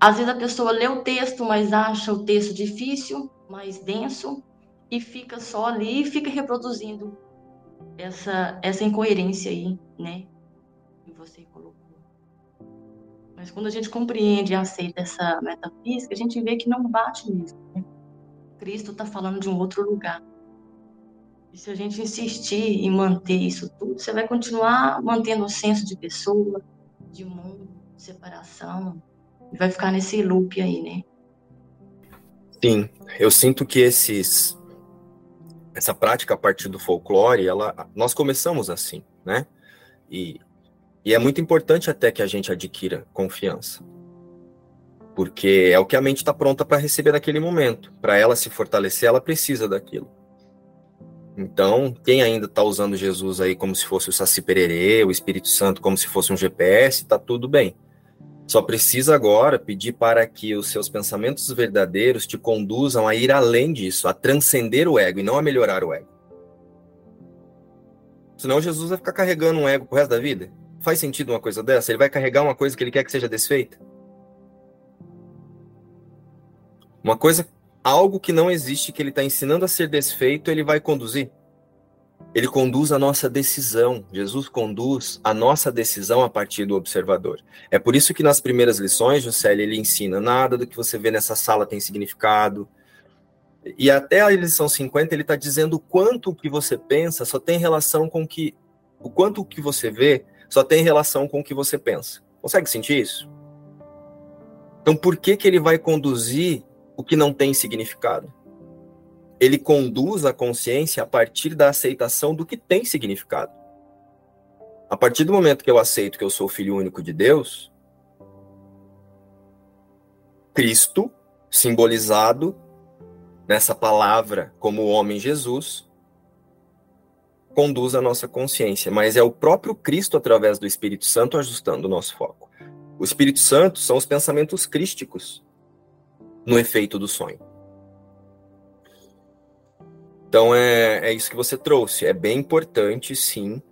Às vezes a pessoa lê o texto, mas acha o texto difícil, mais denso, e fica só ali e fica reproduzindo essa, essa incoerência aí, né? Mas quando a gente compreende e aceita essa metafísica, a gente vê que não bate mesmo. Né? Cristo está falando de um outro lugar. E se a gente insistir em manter isso tudo, você vai continuar mantendo o senso de pessoa, de mundo, de separação, e vai ficar nesse loop aí, né? Sim, eu sinto que esses essa prática a partir do folclore, ela, nós começamos assim, né? E, e é muito importante até que a gente adquira confiança. Porque é o que a mente está pronta para receber naquele momento. Para ela se fortalecer, ela precisa daquilo. Então, quem ainda está usando Jesus aí como se fosse o Saci Pererê, o Espírito Santo como se fosse um GPS, está tudo bem. Só precisa agora pedir para que os seus pensamentos verdadeiros te conduzam a ir além disso, a transcender o ego e não a melhorar o ego. Senão Jesus vai ficar carregando um ego pro resto da vida. Faz sentido uma coisa dessa? Ele vai carregar uma coisa que ele quer que seja desfeita? Uma coisa, algo que não existe, que ele está ensinando a ser desfeito, ele vai conduzir. Ele conduz a nossa decisão. Jesus conduz a nossa decisão a partir do observador. É por isso que nas primeiras lições, Juscelia, ele ensina nada do que você vê nessa sala tem significado. E até a lição 50 ele está dizendo o quanto o que você pensa só tem relação com que o quanto o que você vê só tem relação com o que você pensa. Consegue sentir isso? Então por que que ele vai conduzir o que não tem significado? ele conduz a consciência a partir da aceitação do que tem significado. A partir do momento que eu aceito que eu sou filho único de Deus, Cristo, simbolizado nessa palavra como o homem Jesus, conduz a nossa consciência, mas é o próprio Cristo, através do Espírito Santo, ajustando o nosso foco. O Espírito Santo são os pensamentos crísticos no efeito do sonho. Então é, é isso que você trouxe. É bem importante, sim,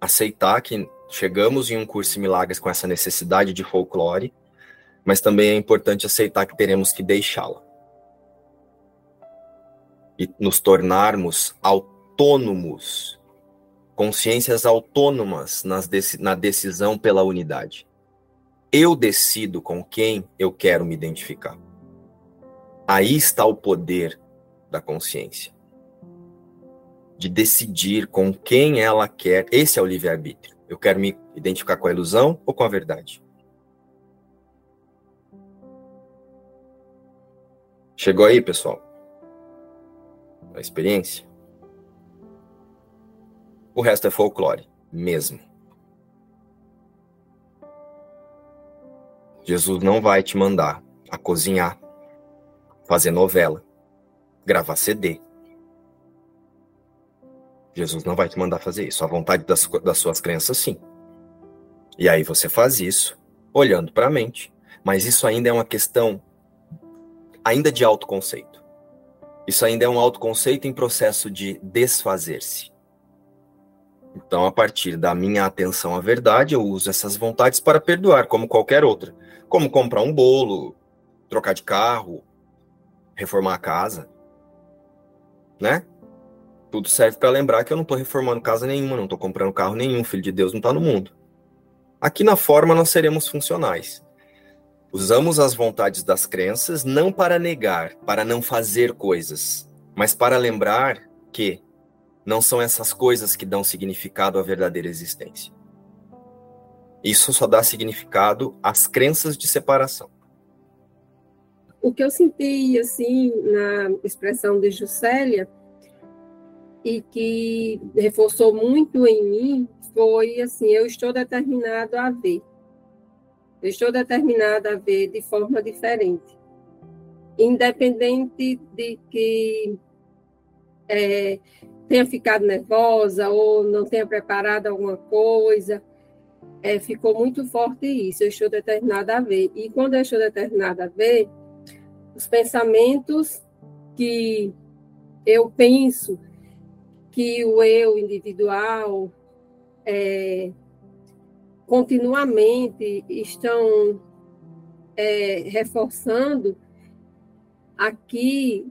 aceitar que chegamos em um curso em milagres com essa necessidade de folclore, mas também é importante aceitar que teremos que deixá-la. E nos tornarmos autônomos, consciências autônomas nas na decisão pela unidade. Eu decido com quem eu quero me identificar. Aí está o poder da consciência. De decidir com quem ela quer. Esse é o livre-arbítrio. Eu quero me identificar com a ilusão ou com a verdade? Chegou aí, pessoal? A experiência? O resto é folclore, mesmo. Jesus não vai te mandar a cozinhar, fazer novela, gravar CD. Jesus não vai te mandar fazer isso. A vontade das, das suas crenças, sim. E aí você faz isso olhando para a mente. Mas isso ainda é uma questão ainda de autoconceito. Isso ainda é um autoconceito em processo de desfazer-se. Então, a partir da minha atenção à verdade, eu uso essas vontades para perdoar, como qualquer outra. Como comprar um bolo, trocar de carro, reformar a casa. Né? Tudo serve para lembrar que eu não estou reformando casa nenhuma, não estou comprando carro nenhum, filho de Deus não está no mundo. Aqui na forma nós seremos funcionais. Usamos as vontades das crenças não para negar, para não fazer coisas, mas para lembrar que não são essas coisas que dão significado à verdadeira existência. Isso só dá significado às crenças de separação. O que eu senti, assim, na expressão de Juscelia, e que reforçou muito em mim, foi assim: eu estou determinado a ver. Eu estou determinado a ver de forma diferente. Independente de que é, tenha ficado nervosa ou não tenha preparado alguma coisa. É, ficou muito forte isso. Eu estou determinada a ver. E quando eu estou determinada a ver, os pensamentos que eu penso que o eu individual é, continuamente estão é, reforçando aqui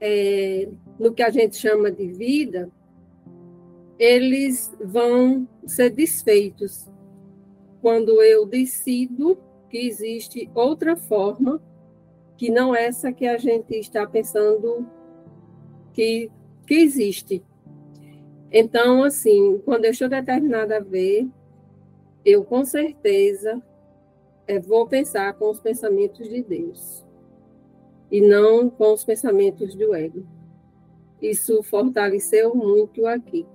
é, no que a gente chama de vida, eles vão ser desfeitos quando eu decido que existe outra forma que não essa que a gente está pensando que, que existe. Então, assim, quando eu estou determinada a ver, eu com certeza é, vou pensar com os pensamentos de Deus e não com os pensamentos do ego. Isso fortaleceu muito aqui.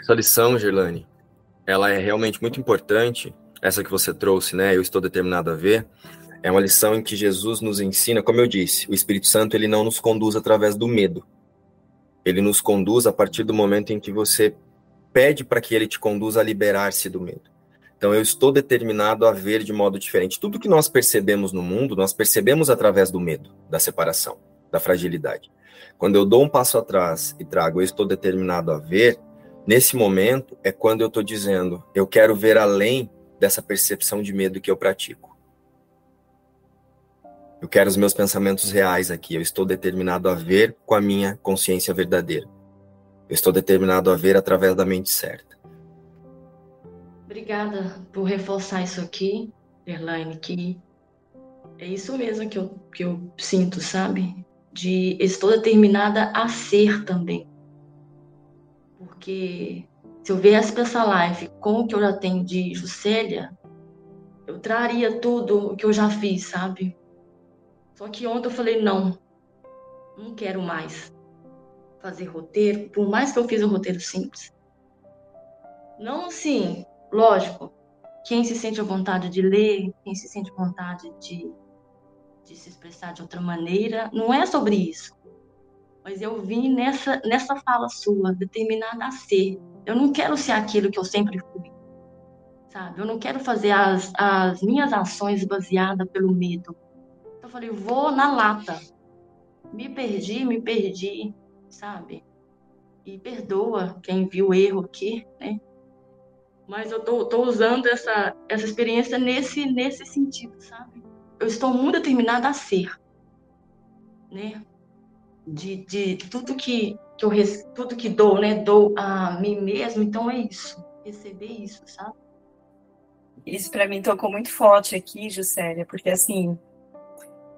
Essa lição, Gerlane, ela é realmente muito importante, essa que você trouxe, né? Eu estou determinado a ver. É uma lição em que Jesus nos ensina, como eu disse, o Espírito Santo ele não nos conduz através do medo. Ele nos conduz a partir do momento em que você pede para que ele te conduza a liberar-se do medo. Então, eu estou determinado a ver de modo diferente. Tudo que nós percebemos no mundo, nós percebemos através do medo, da separação, da fragilidade. Quando eu dou um passo atrás e trago, eu estou determinado a ver, nesse momento é quando eu estou dizendo, eu quero ver além dessa percepção de medo que eu pratico. Eu quero os meus pensamentos reais aqui. Eu estou determinado a ver com a minha consciência verdadeira. Eu estou determinado a ver através da mente certa. Obrigada por reforçar isso aqui, Erlaine, que é isso mesmo que eu, que eu sinto, sabe? De estou determinada a ser também. Porque se eu viesse para essa live com o que eu já tenho de Juscelia, eu traria tudo o que eu já fiz, sabe? Só que ontem eu falei, não, não quero mais fazer roteiro, por mais que eu fiz um roteiro simples. Não assim, Lógico, quem se sente à vontade de ler, quem se sente à vontade de, de se expressar de outra maneira, não é sobre isso. Mas eu vim nessa, nessa fala sua, determinada a ser. Eu não quero ser aquilo que eu sempre fui. Sabe? Eu não quero fazer as, as minhas ações baseadas pelo medo. Eu falei, vou na lata. Me perdi, me perdi, sabe? E perdoa quem viu o erro aqui, né? Mas eu tô, tô usando essa, essa experiência nesse, nesse sentido, sabe? Eu estou muito determinada a ser, né? De, de tudo que, que eu tudo que dou, né? Dou a mim mesmo, então é isso, receber isso, sabe? Isso para mim tocou muito forte aqui, Juscelia, porque assim,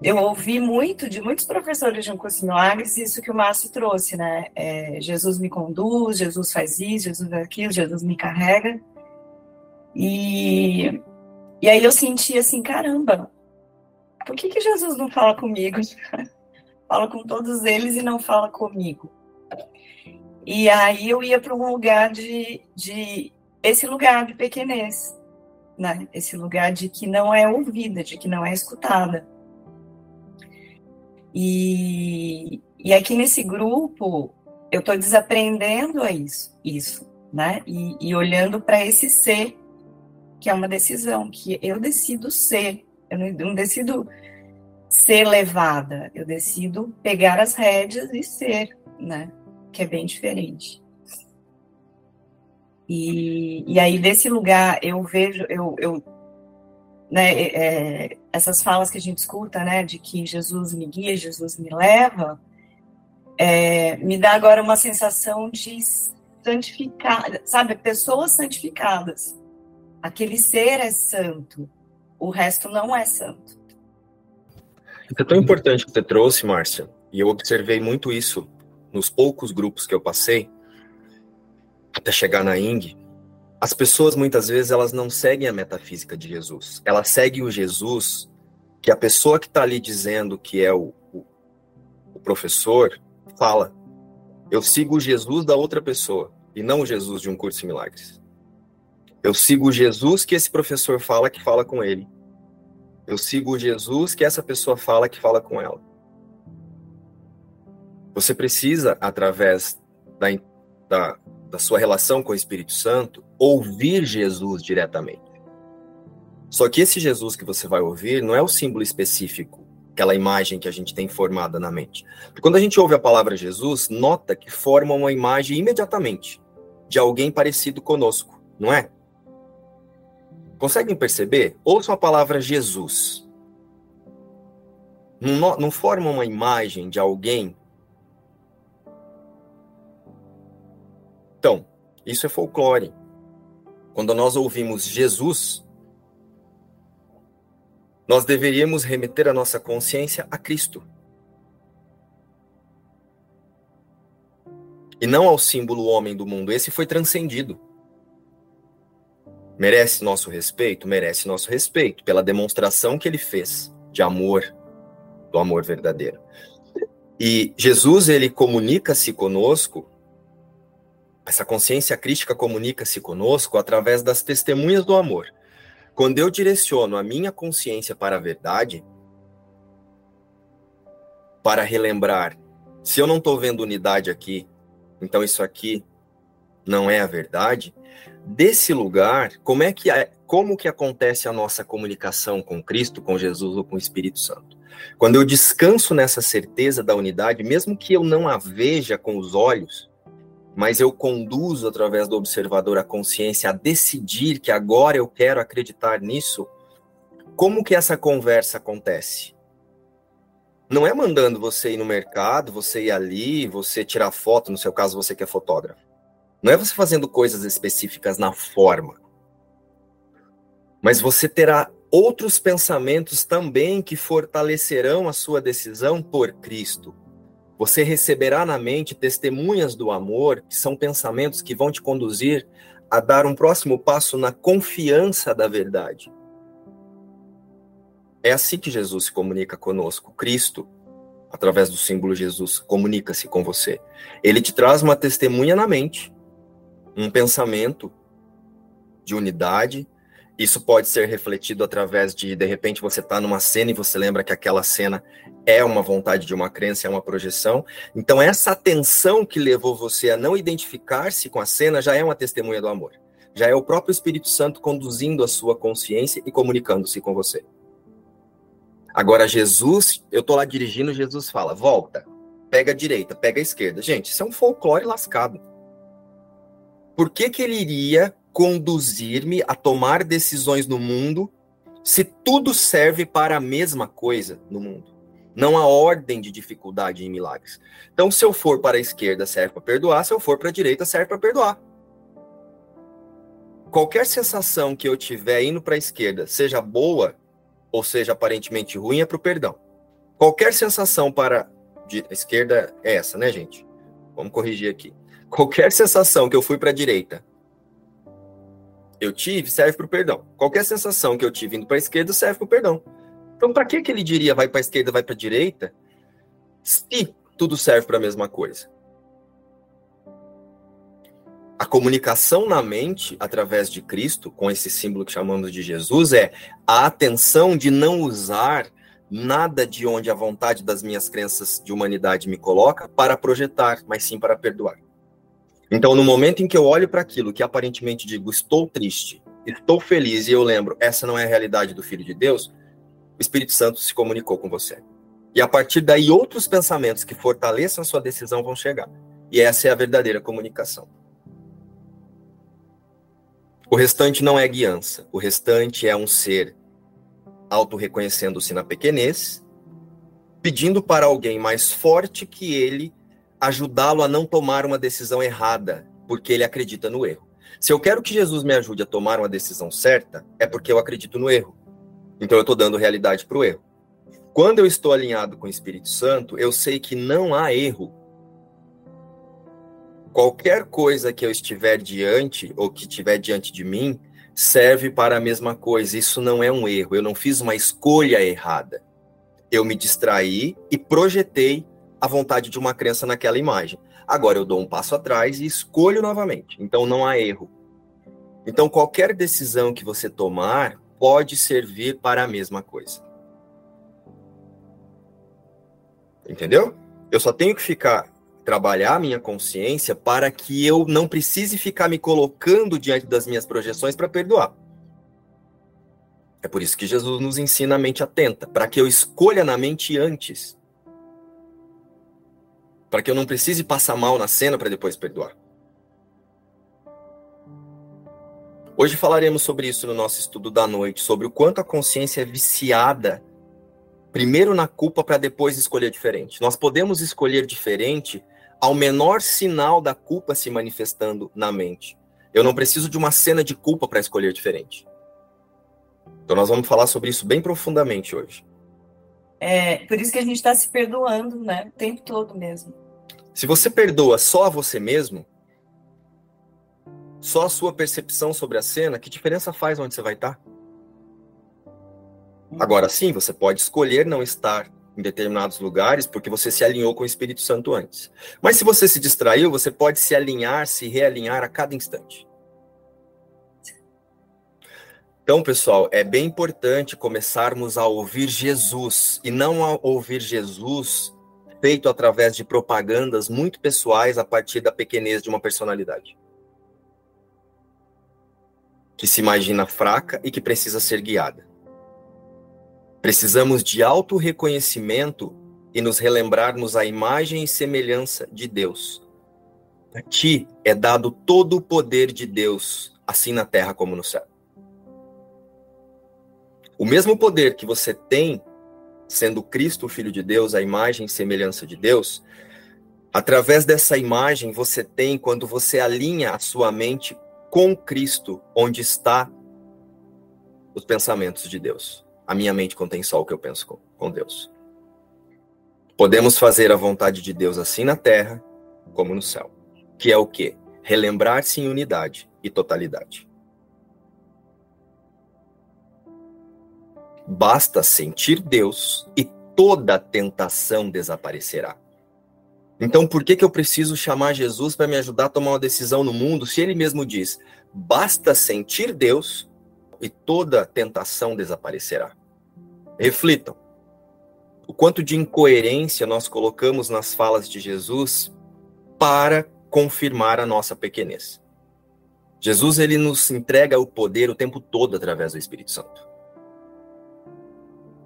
eu ouvi muito de muitos professores de um curso de milagres isso que o Márcio trouxe, né? É, Jesus me conduz, Jesus faz isso, Jesus aquilo, Jesus me carrega. E, e aí eu senti assim, caramba, por que, que Jesus não fala comigo? fala com todos eles e não fala comigo. E aí eu ia para um lugar de, de esse lugar de pequenez, né? Esse lugar de que não é ouvida, de que não é escutada. E, e aqui nesse grupo eu estou desaprendendo a isso, isso, né? E, e olhando para esse ser que é uma decisão, que eu decido ser, eu não decido ser levada, eu decido pegar as rédeas e ser, né? Que é bem diferente. E, e aí, desse lugar, eu vejo, eu, eu né, é, essas falas que a gente escuta, né, de que Jesus me guia, Jesus me leva, é, me dá agora uma sensação de santificar, sabe, pessoas santificadas. Aquele ser é santo, o resto não é santo. É tão importante que você trouxe, Márcia, e eu observei muito isso nos poucos grupos que eu passei, até chegar na ING, as pessoas muitas vezes elas não seguem a metafísica de Jesus. Elas seguem o Jesus que a pessoa que está ali dizendo que é o, o, o, professor fala. Eu sigo o Jesus da outra pessoa e não o Jesus de um curso de milagres. Eu sigo Jesus que esse professor fala que fala com ele. Eu sigo Jesus que essa pessoa fala que fala com ela. Você precisa, através da, da, da sua relação com o Espírito Santo, ouvir Jesus diretamente. Só que esse Jesus que você vai ouvir não é o símbolo específico, aquela imagem que a gente tem formada na mente. Porque quando a gente ouve a palavra Jesus, nota que forma uma imagem imediatamente de alguém parecido conosco, não é? Conseguem perceber? Ouçam a palavra Jesus. Não, não forma uma imagem de alguém Então, isso é folclore. Quando nós ouvimos Jesus, nós deveríamos remeter a nossa consciência a Cristo. E não ao símbolo homem do mundo. Esse foi transcendido. Merece nosso respeito? Merece nosso respeito, pela demonstração que ele fez de amor, do amor verdadeiro. E Jesus, ele comunica-se conosco essa consciência crítica comunica-se conosco através das testemunhas do amor. Quando eu direciono a minha consciência para a verdade, para relembrar, se eu não estou vendo unidade aqui, então isso aqui não é a verdade. Desse lugar, como é que é, como que acontece a nossa comunicação com Cristo, com Jesus ou com o Espírito Santo? Quando eu descanso nessa certeza da unidade, mesmo que eu não a veja com os olhos, mas eu conduzo através do observador a consciência a decidir que agora eu quero acreditar nisso, como que essa conversa acontece? Não é mandando você ir no mercado, você ir ali, você tirar foto, no seu caso você que é fotógrafo. Não é você fazendo coisas específicas na forma. Mas você terá outros pensamentos também que fortalecerão a sua decisão por Cristo, você receberá na mente testemunhas do amor, que são pensamentos que vão te conduzir a dar um próximo passo na confiança da verdade. É assim que Jesus se comunica conosco. Cristo, através do símbolo Jesus, comunica-se com você. Ele te traz uma testemunha na mente, um pensamento de unidade, isso pode ser refletido através de, de repente, você está numa cena e você lembra que aquela cena é uma vontade de uma crença, é uma projeção. Então, essa atenção que levou você a não identificar-se com a cena já é uma testemunha do amor. Já é o próprio Espírito Santo conduzindo a sua consciência e comunicando-se com você. Agora, Jesus, eu estou lá dirigindo, Jesus fala: volta, pega a direita, pega a esquerda. Gente, isso é um folclore lascado. Por que, que ele iria conduzir-me a tomar decisões no mundo se tudo serve para a mesma coisa no mundo? Não há ordem de dificuldade em milagres. Então, se eu for para a esquerda, serve para perdoar, se eu for para a direita, serve para perdoar. Qualquer sensação que eu tiver indo para a esquerda, seja boa ou seja aparentemente ruim, é para o perdão. Qualquer sensação para a esquerda é essa, né, gente? Vamos corrigir aqui. Qualquer sensação que eu fui para a direita eu tive serve para o perdão. Qualquer sensação que eu tive indo para a esquerda serve para o perdão. Então, para que, que ele diria vai para a esquerda, vai para a direita, se tudo serve para a mesma coisa? A comunicação na mente, através de Cristo, com esse símbolo que chamamos de Jesus, é a atenção de não usar nada de onde a vontade das minhas crenças de humanidade me coloca para projetar, mas sim para perdoar. Então, no momento em que eu olho para aquilo que aparentemente digo, estou triste, estou feliz, e eu lembro, essa não é a realidade do Filho de Deus, o Espírito Santo se comunicou com você. E a partir daí, outros pensamentos que fortaleçam a sua decisão vão chegar. E essa é a verdadeira comunicação. O restante não é guiança. O restante é um ser auto-reconhecendo-se na pequenez, pedindo para alguém mais forte que ele ajudá-lo a não tomar uma decisão errada, porque ele acredita no erro. Se eu quero que Jesus me ajude a tomar uma decisão certa, é porque eu acredito no erro. Então eu estou dando realidade para o erro. Quando eu estou alinhado com o Espírito Santo, eu sei que não há erro. Qualquer coisa que eu estiver diante ou que estiver diante de mim serve para a mesma coisa. Isso não é um erro. Eu não fiz uma escolha errada. Eu me distraí e projetei a vontade de uma crença naquela imagem. Agora eu dou um passo atrás e escolho novamente. Então não há erro. Então qualquer decisão que você tomar pode servir para a mesma coisa. Entendeu? Eu só tenho que ficar trabalhar a minha consciência para que eu não precise ficar me colocando diante das minhas projeções para perdoar. É por isso que Jesus nos ensina a mente atenta, para que eu escolha na mente antes. Para que eu não precise passar mal na cena para depois perdoar. Hoje falaremos sobre isso no nosso estudo da noite, sobre o quanto a consciência é viciada primeiro na culpa para depois escolher diferente. Nós podemos escolher diferente ao menor sinal da culpa se manifestando na mente. Eu não preciso de uma cena de culpa para escolher diferente. Então nós vamos falar sobre isso bem profundamente hoje. É, por isso que a gente está se perdoando, né? O tempo todo mesmo. Se você perdoa só a você mesmo, só a sua percepção sobre a cena, que diferença faz onde você vai estar? Tá? Agora sim, você pode escolher não estar em determinados lugares porque você se alinhou com o Espírito Santo antes. Mas se você se distraiu, você pode se alinhar, se realinhar a cada instante. Então, pessoal, é bem importante começarmos a ouvir Jesus e não a ouvir Jesus feito através de propagandas muito pessoais a partir da pequenez de uma personalidade. Que se imagina fraca e que precisa ser guiada. Precisamos de auto-reconhecimento e nos relembrarmos a imagem e semelhança de Deus. A ti é dado todo o poder de Deus, assim na terra como no céu. O mesmo poder que você tem, sendo Cristo, o Filho de Deus, a imagem e semelhança de Deus, através dessa imagem você tem quando você alinha a sua mente com Cristo, onde está os pensamentos de Deus. A minha mente contém só o que eu penso com, com Deus. Podemos fazer a vontade de Deus assim na terra como no céu. Que é o quê? Relembrar-se em unidade e totalidade. Basta sentir Deus e toda tentação desaparecerá. Então, por que, que eu preciso chamar Jesus para me ajudar a tomar uma decisão no mundo se ele mesmo diz: basta sentir Deus e toda tentação desaparecerá? Reflitam. O quanto de incoerência nós colocamos nas falas de Jesus para confirmar a nossa pequenez. Jesus ele nos entrega o poder o tempo todo através do Espírito Santo.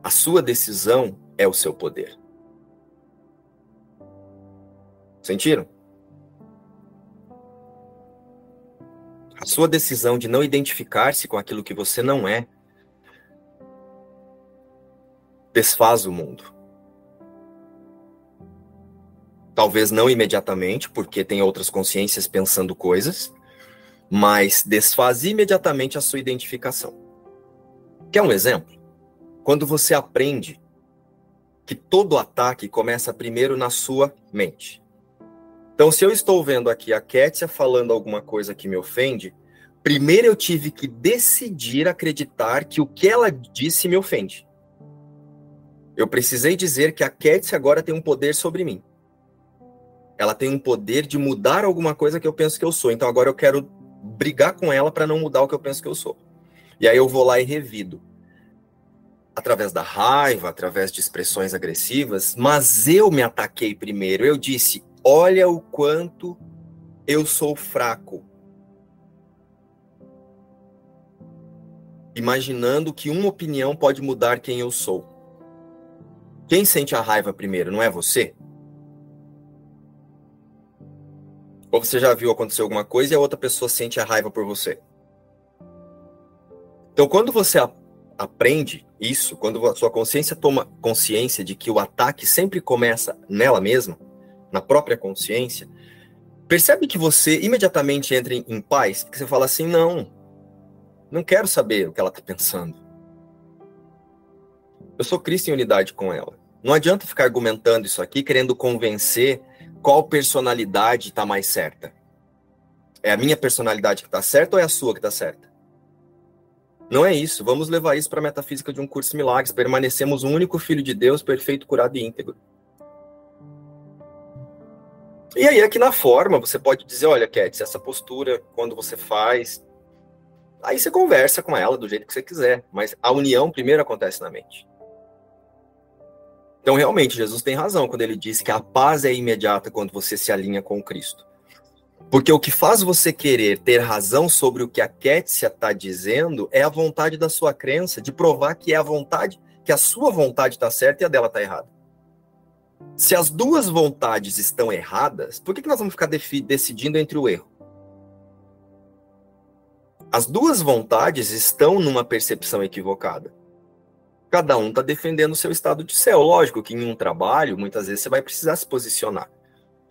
A sua decisão é o seu poder. Sentiram? A sua decisão de não identificar-se com aquilo que você não é desfaz o mundo. Talvez não imediatamente, porque tem outras consciências pensando coisas, mas desfaz imediatamente a sua identificação. Quer um exemplo? Quando você aprende que todo ataque começa primeiro na sua mente. Então, se eu estou vendo aqui a Kétia falando alguma coisa que me ofende, primeiro eu tive que decidir acreditar que o que ela disse me ofende. Eu precisei dizer que a Cat agora tem um poder sobre mim. Ela tem um poder de mudar alguma coisa que eu penso que eu sou. Então agora eu quero brigar com ela para não mudar o que eu penso que eu sou. E aí eu vou lá e revido. Através da raiva, através de expressões agressivas, mas eu me ataquei primeiro. Eu disse: olha o quanto eu sou fraco. Imaginando que uma opinião pode mudar quem eu sou. Quem sente a raiva primeiro, não é você? Ou você já viu acontecer alguma coisa e a outra pessoa sente a raiva por você? Então, quando você aprende isso, quando a sua consciência toma consciência de que o ataque sempre começa nela mesma, na própria consciência, percebe que você imediatamente entra em, em paz, que você fala assim: não, não quero saber o que ela está pensando. Eu sou Cristo em unidade com ela. Não adianta ficar argumentando isso aqui, querendo convencer qual personalidade está mais certa. É a minha personalidade que está certa ou é a sua que está certa? Não é isso. Vamos levar isso para a metafísica de um curso de milagres. Permanecemos um único filho de Deus, perfeito, curado e íntegro. E aí, aqui na forma, você pode dizer: olha, Cat, essa postura, quando você faz. Aí você conversa com ela do jeito que você quiser. Mas a união primeiro acontece na mente. Então, realmente, Jesus tem razão quando ele diz que a paz é imediata quando você se alinha com Cristo. Porque o que faz você querer ter razão sobre o que a Kétia está dizendo é a vontade da sua crença, de provar que é a vontade, que a sua vontade está certa e a dela está errada. Se as duas vontades estão erradas, por que, que nós vamos ficar decidindo entre o erro? As duas vontades estão numa percepção equivocada. Cada um está defendendo o seu estado de céu. Lógico que em um trabalho, muitas vezes você vai precisar se posicionar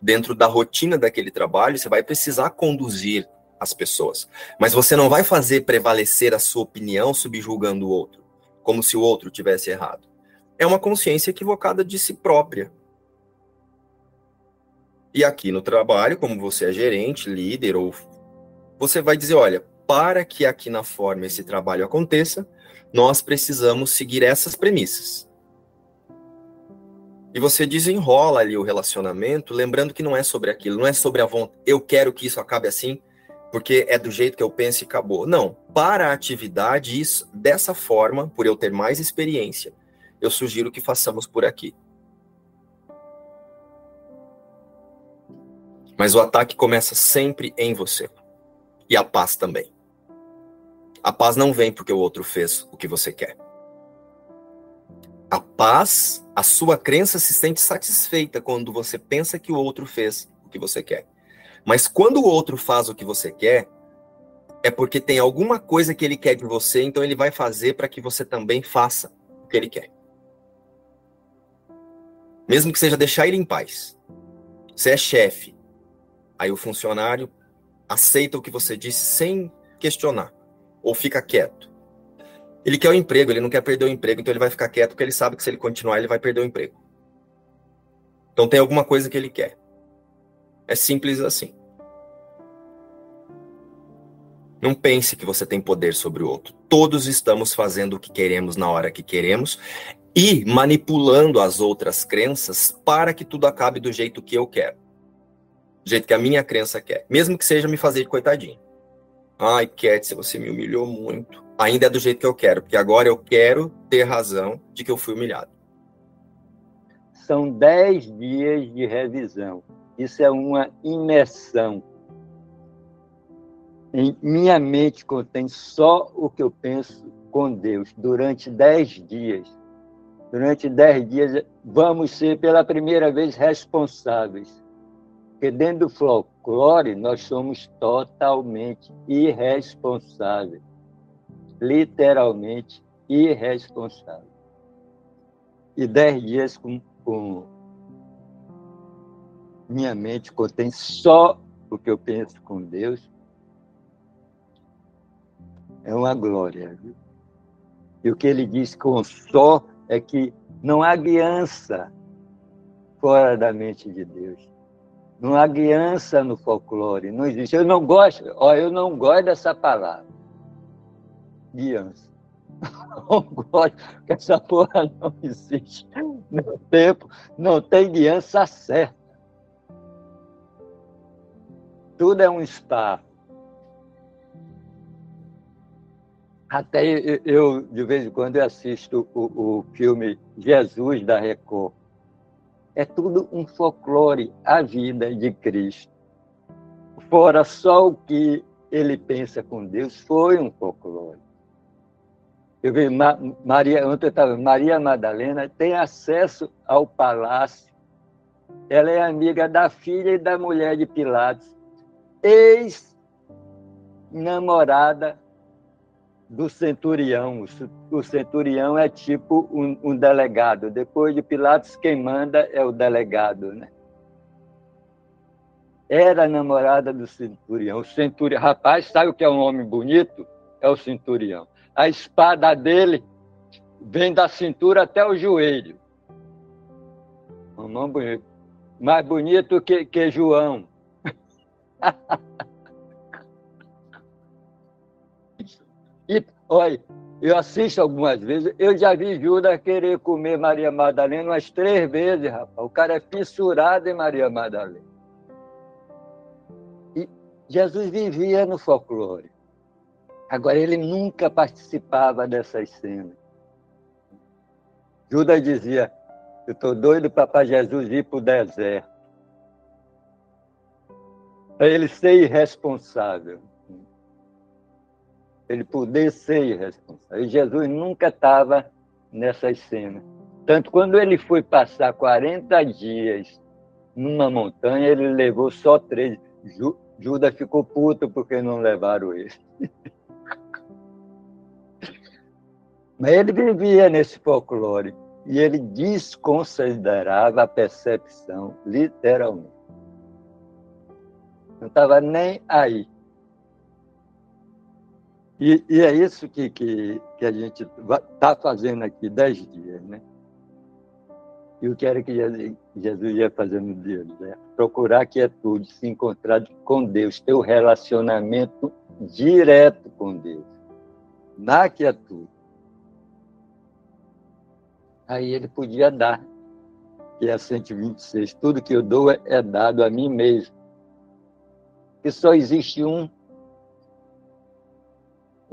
dentro da rotina daquele trabalho, você vai precisar conduzir as pessoas. Mas você não vai fazer prevalecer a sua opinião subjugando o outro, como se o outro tivesse errado. É uma consciência equivocada de si própria. E aqui no trabalho, como você é gerente, líder, ou você vai dizer: olha, para que aqui na forma esse trabalho aconteça, nós precisamos seguir essas premissas. E você desenrola ali o relacionamento, lembrando que não é sobre aquilo, não é sobre a vontade, eu quero que isso acabe assim, porque é do jeito que eu penso e acabou. Não, para a atividade, isso, dessa forma, por eu ter mais experiência, eu sugiro que façamos por aqui. Mas o ataque começa sempre em você. E a paz também. A paz não vem porque o outro fez o que você quer. A paz, a sua crença se sente satisfeita quando você pensa que o outro fez o que você quer. Mas quando o outro faz o que você quer, é porque tem alguma coisa que ele quer de você, então ele vai fazer para que você também faça o que ele quer. Mesmo que seja deixar ele em paz. Você é chefe. Aí o funcionário aceita o que você disse sem questionar. Ou fica quieto. Ele quer o emprego, ele não quer perder o emprego, então ele vai ficar quieto porque ele sabe que se ele continuar, ele vai perder o emprego. Então tem alguma coisa que ele quer. É simples assim. Não pense que você tem poder sobre o outro. Todos estamos fazendo o que queremos na hora que queremos e manipulando as outras crenças para que tudo acabe do jeito que eu quero. Do jeito que a minha crença quer. Mesmo que seja me fazer de coitadinho. Ai, Cat, você me humilhou muito ainda é do jeito que eu quero, porque agora eu quero ter razão de que eu fui humilhado. São dez dias de revisão. Isso é uma imersão. Em minha mente contém só o que eu penso com Deus durante dez dias. Durante dez dias, vamos ser pela primeira vez responsáveis. Porque dentro do folclore, nós somos totalmente irresponsáveis literalmente irresponsável. E dez dias com, com minha mente contém só o que eu penso com Deus, é uma glória. Viu? E o que ele diz com só é que não há guiança fora da mente de Deus. Não há guiança no folclore, não existe. Eu não gosto, ó, eu não gosto dessa palavra guiança. Não gosto, que essa porra não existe no tempo, não tem guiança certa. Tudo é um espaço. Até eu, eu, de vez em quando, eu assisto o, o filme Jesus da Record. É tudo um folclore, a vida de Cristo. Fora só o que ele pensa com Deus, foi um folclore. Eu vi Maria, ontem eu estava, Maria Madalena tem acesso ao palácio. Ela é amiga da filha e da mulher de Pilatos, ex-namorada do centurião. O centurião é tipo um, um, delegado. Depois de Pilatos, quem manda é o delegado, né? Era namorada do centurião. O centurião, rapaz, sabe o que é um homem bonito? É o centurião. A espada dele vem da cintura até o joelho. Um nome bonito. Mais bonito que, que João. E, olha, eu assisto algumas vezes, eu já vi Judas querer comer Maria Madalena umas três vezes, rapaz. O cara é fissurado em Maria Madalena. E Jesus vivia no folclore. Agora, ele nunca participava dessas cenas. Judas dizia, eu estou doido para Jesus ir para o deserto. Para ele ser irresponsável ele poder ser irresponsável. E Jesus nunca estava nessas cenas. Tanto quando ele foi passar 40 dias numa montanha, ele levou só três. Ju, Judas ficou puto porque não levaram ele. Mas ele vivia nesse folclore e ele desconsiderava a percepção, literalmente. Não estava nem aí. E, e é isso que, que, que a gente está fazendo aqui dez dias, né? E o que era que Jesus ia fazer no dia né? Procurar quietude, se encontrar com Deus, ter o um relacionamento direto com Deus, na quietude. Aí ele podia dar, que é 126. Tudo que eu dou é, é dado a mim mesmo. E só existe um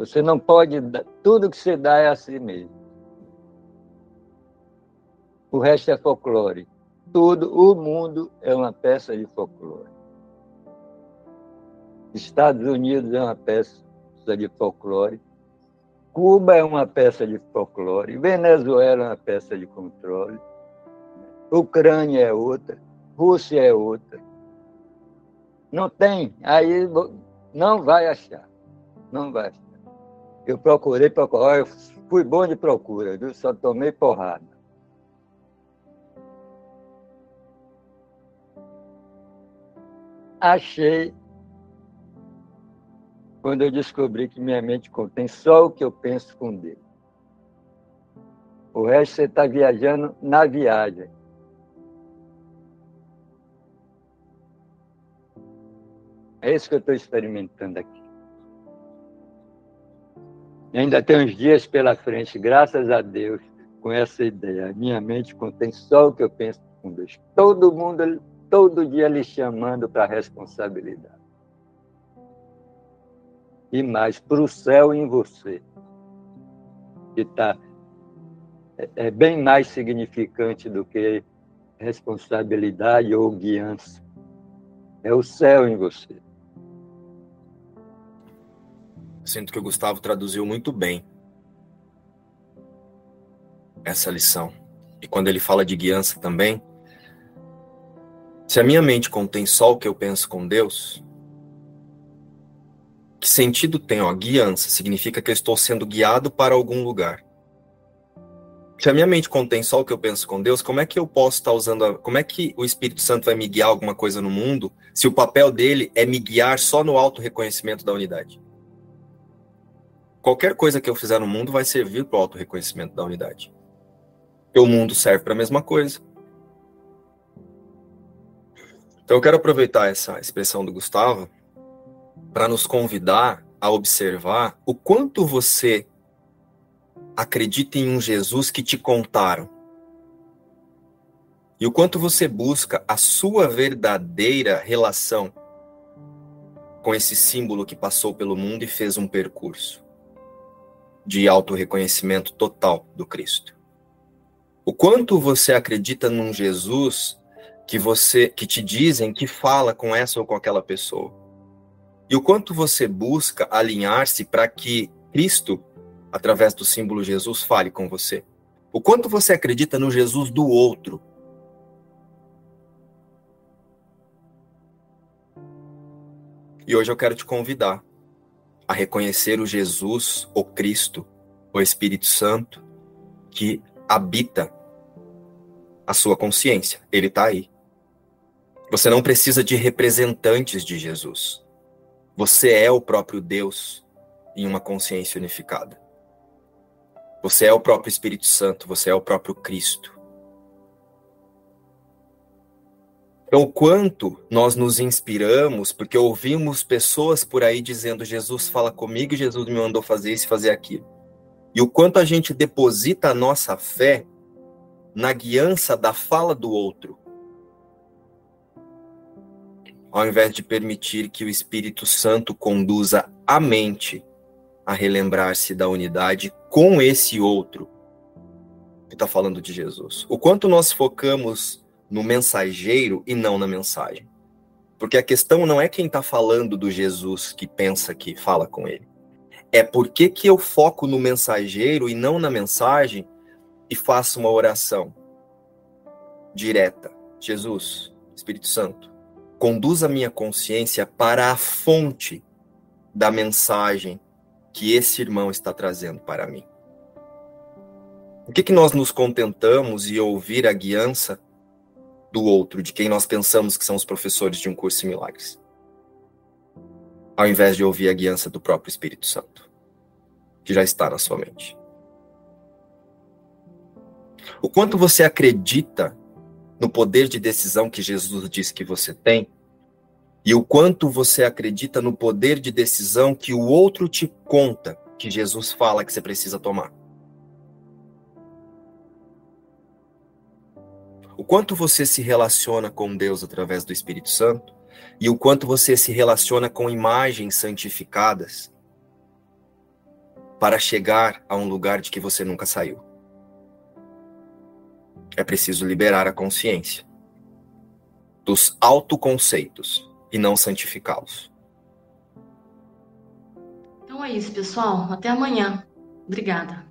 você não pode. Tudo que você dá é a si mesmo. O resto é folclore. Tudo, o mundo é uma peça de folclore. Estados Unidos é uma peça de folclore. Cuba é uma peça de folclore. Venezuela é uma peça de controle. Ucrânia é outra. Rússia é outra. Não tem. Aí não vai achar. Não vai achar. Eu procurei, procurei, eu fui bom de procura, viu? Só tomei porrada. Achei quando eu descobri que minha mente contém só o que eu penso com Deus. O resto você está viajando na viagem. É isso que eu estou experimentando aqui. Ainda tem uns dias pela frente, graças a Deus, com essa ideia. Minha mente contém só o que eu penso com Deus. Todo mundo, todo dia lhe chamando para responsabilidade. E mais, para o céu em você, que está é, é bem mais significante do que responsabilidade ou guiança. É o céu em você. Sinto que o Gustavo traduziu muito bem essa lição. E quando ele fala de guiança também, se a minha mente contém só o que eu penso com Deus, que sentido tem? Ó, guiança significa que eu estou sendo guiado para algum lugar. Se a minha mente contém só o que eu penso com Deus, como é que eu posso estar usando, a, como é que o Espírito Santo vai me guiar alguma coisa no mundo, se o papel dele é me guiar só no auto reconhecimento da unidade? qualquer coisa que eu fizer no mundo vai servir para o auto-reconhecimento da unidade. Porque o mundo serve para a mesma coisa. Então eu quero aproveitar essa expressão do Gustavo para nos convidar a observar o quanto você acredita em um Jesus que te contaram. E o quanto você busca a sua verdadeira relação com esse símbolo que passou pelo mundo e fez um percurso de autorreconhecimento total do Cristo. O quanto você acredita num Jesus que você que te dizem que fala com essa ou com aquela pessoa. E o quanto você busca alinhar-se para que Cristo, através do símbolo Jesus, fale com você. O quanto você acredita no Jesus do outro. E hoje eu quero te convidar a reconhecer o Jesus, o Cristo, o Espírito Santo, que habita a sua consciência. Ele está aí. Você não precisa de representantes de Jesus. Você é o próprio Deus em uma consciência unificada. Você é o próprio Espírito Santo, você é o próprio Cristo. Então, o quanto nós nos inspiramos, porque ouvimos pessoas por aí dizendo: Jesus fala comigo, Jesus me mandou fazer isso e fazer aquilo. E o quanto a gente deposita a nossa fé na guiança da fala do outro, ao invés de permitir que o Espírito Santo conduza a mente a relembrar-se da unidade com esse outro que está falando de Jesus. O quanto nós focamos no mensageiro e não na mensagem. Porque a questão não é quem está falando do Jesus que pensa que fala com ele. É por que, que eu foco no mensageiro e não na mensagem e faço uma oração direta. Jesus, Espírito Santo, conduz a minha consciência para a fonte da mensagem que esse irmão está trazendo para mim? Por que, que nós nos contentamos em ouvir a guiança do outro, de quem nós pensamos que são os professores de um curso de milagres? Ao invés de ouvir a guiança do próprio Espírito Santo, que já está na sua mente. O quanto você acredita no poder de decisão que Jesus diz que você tem e o quanto você acredita no poder de decisão que o outro te conta que Jesus fala que você precisa tomar. O quanto você se relaciona com Deus através do Espírito Santo e o quanto você se relaciona com imagens santificadas para chegar a um lugar de que você nunca saiu. É preciso liberar a consciência dos autoconceitos e não santificá-los. Então é isso, pessoal. Até amanhã. Obrigada.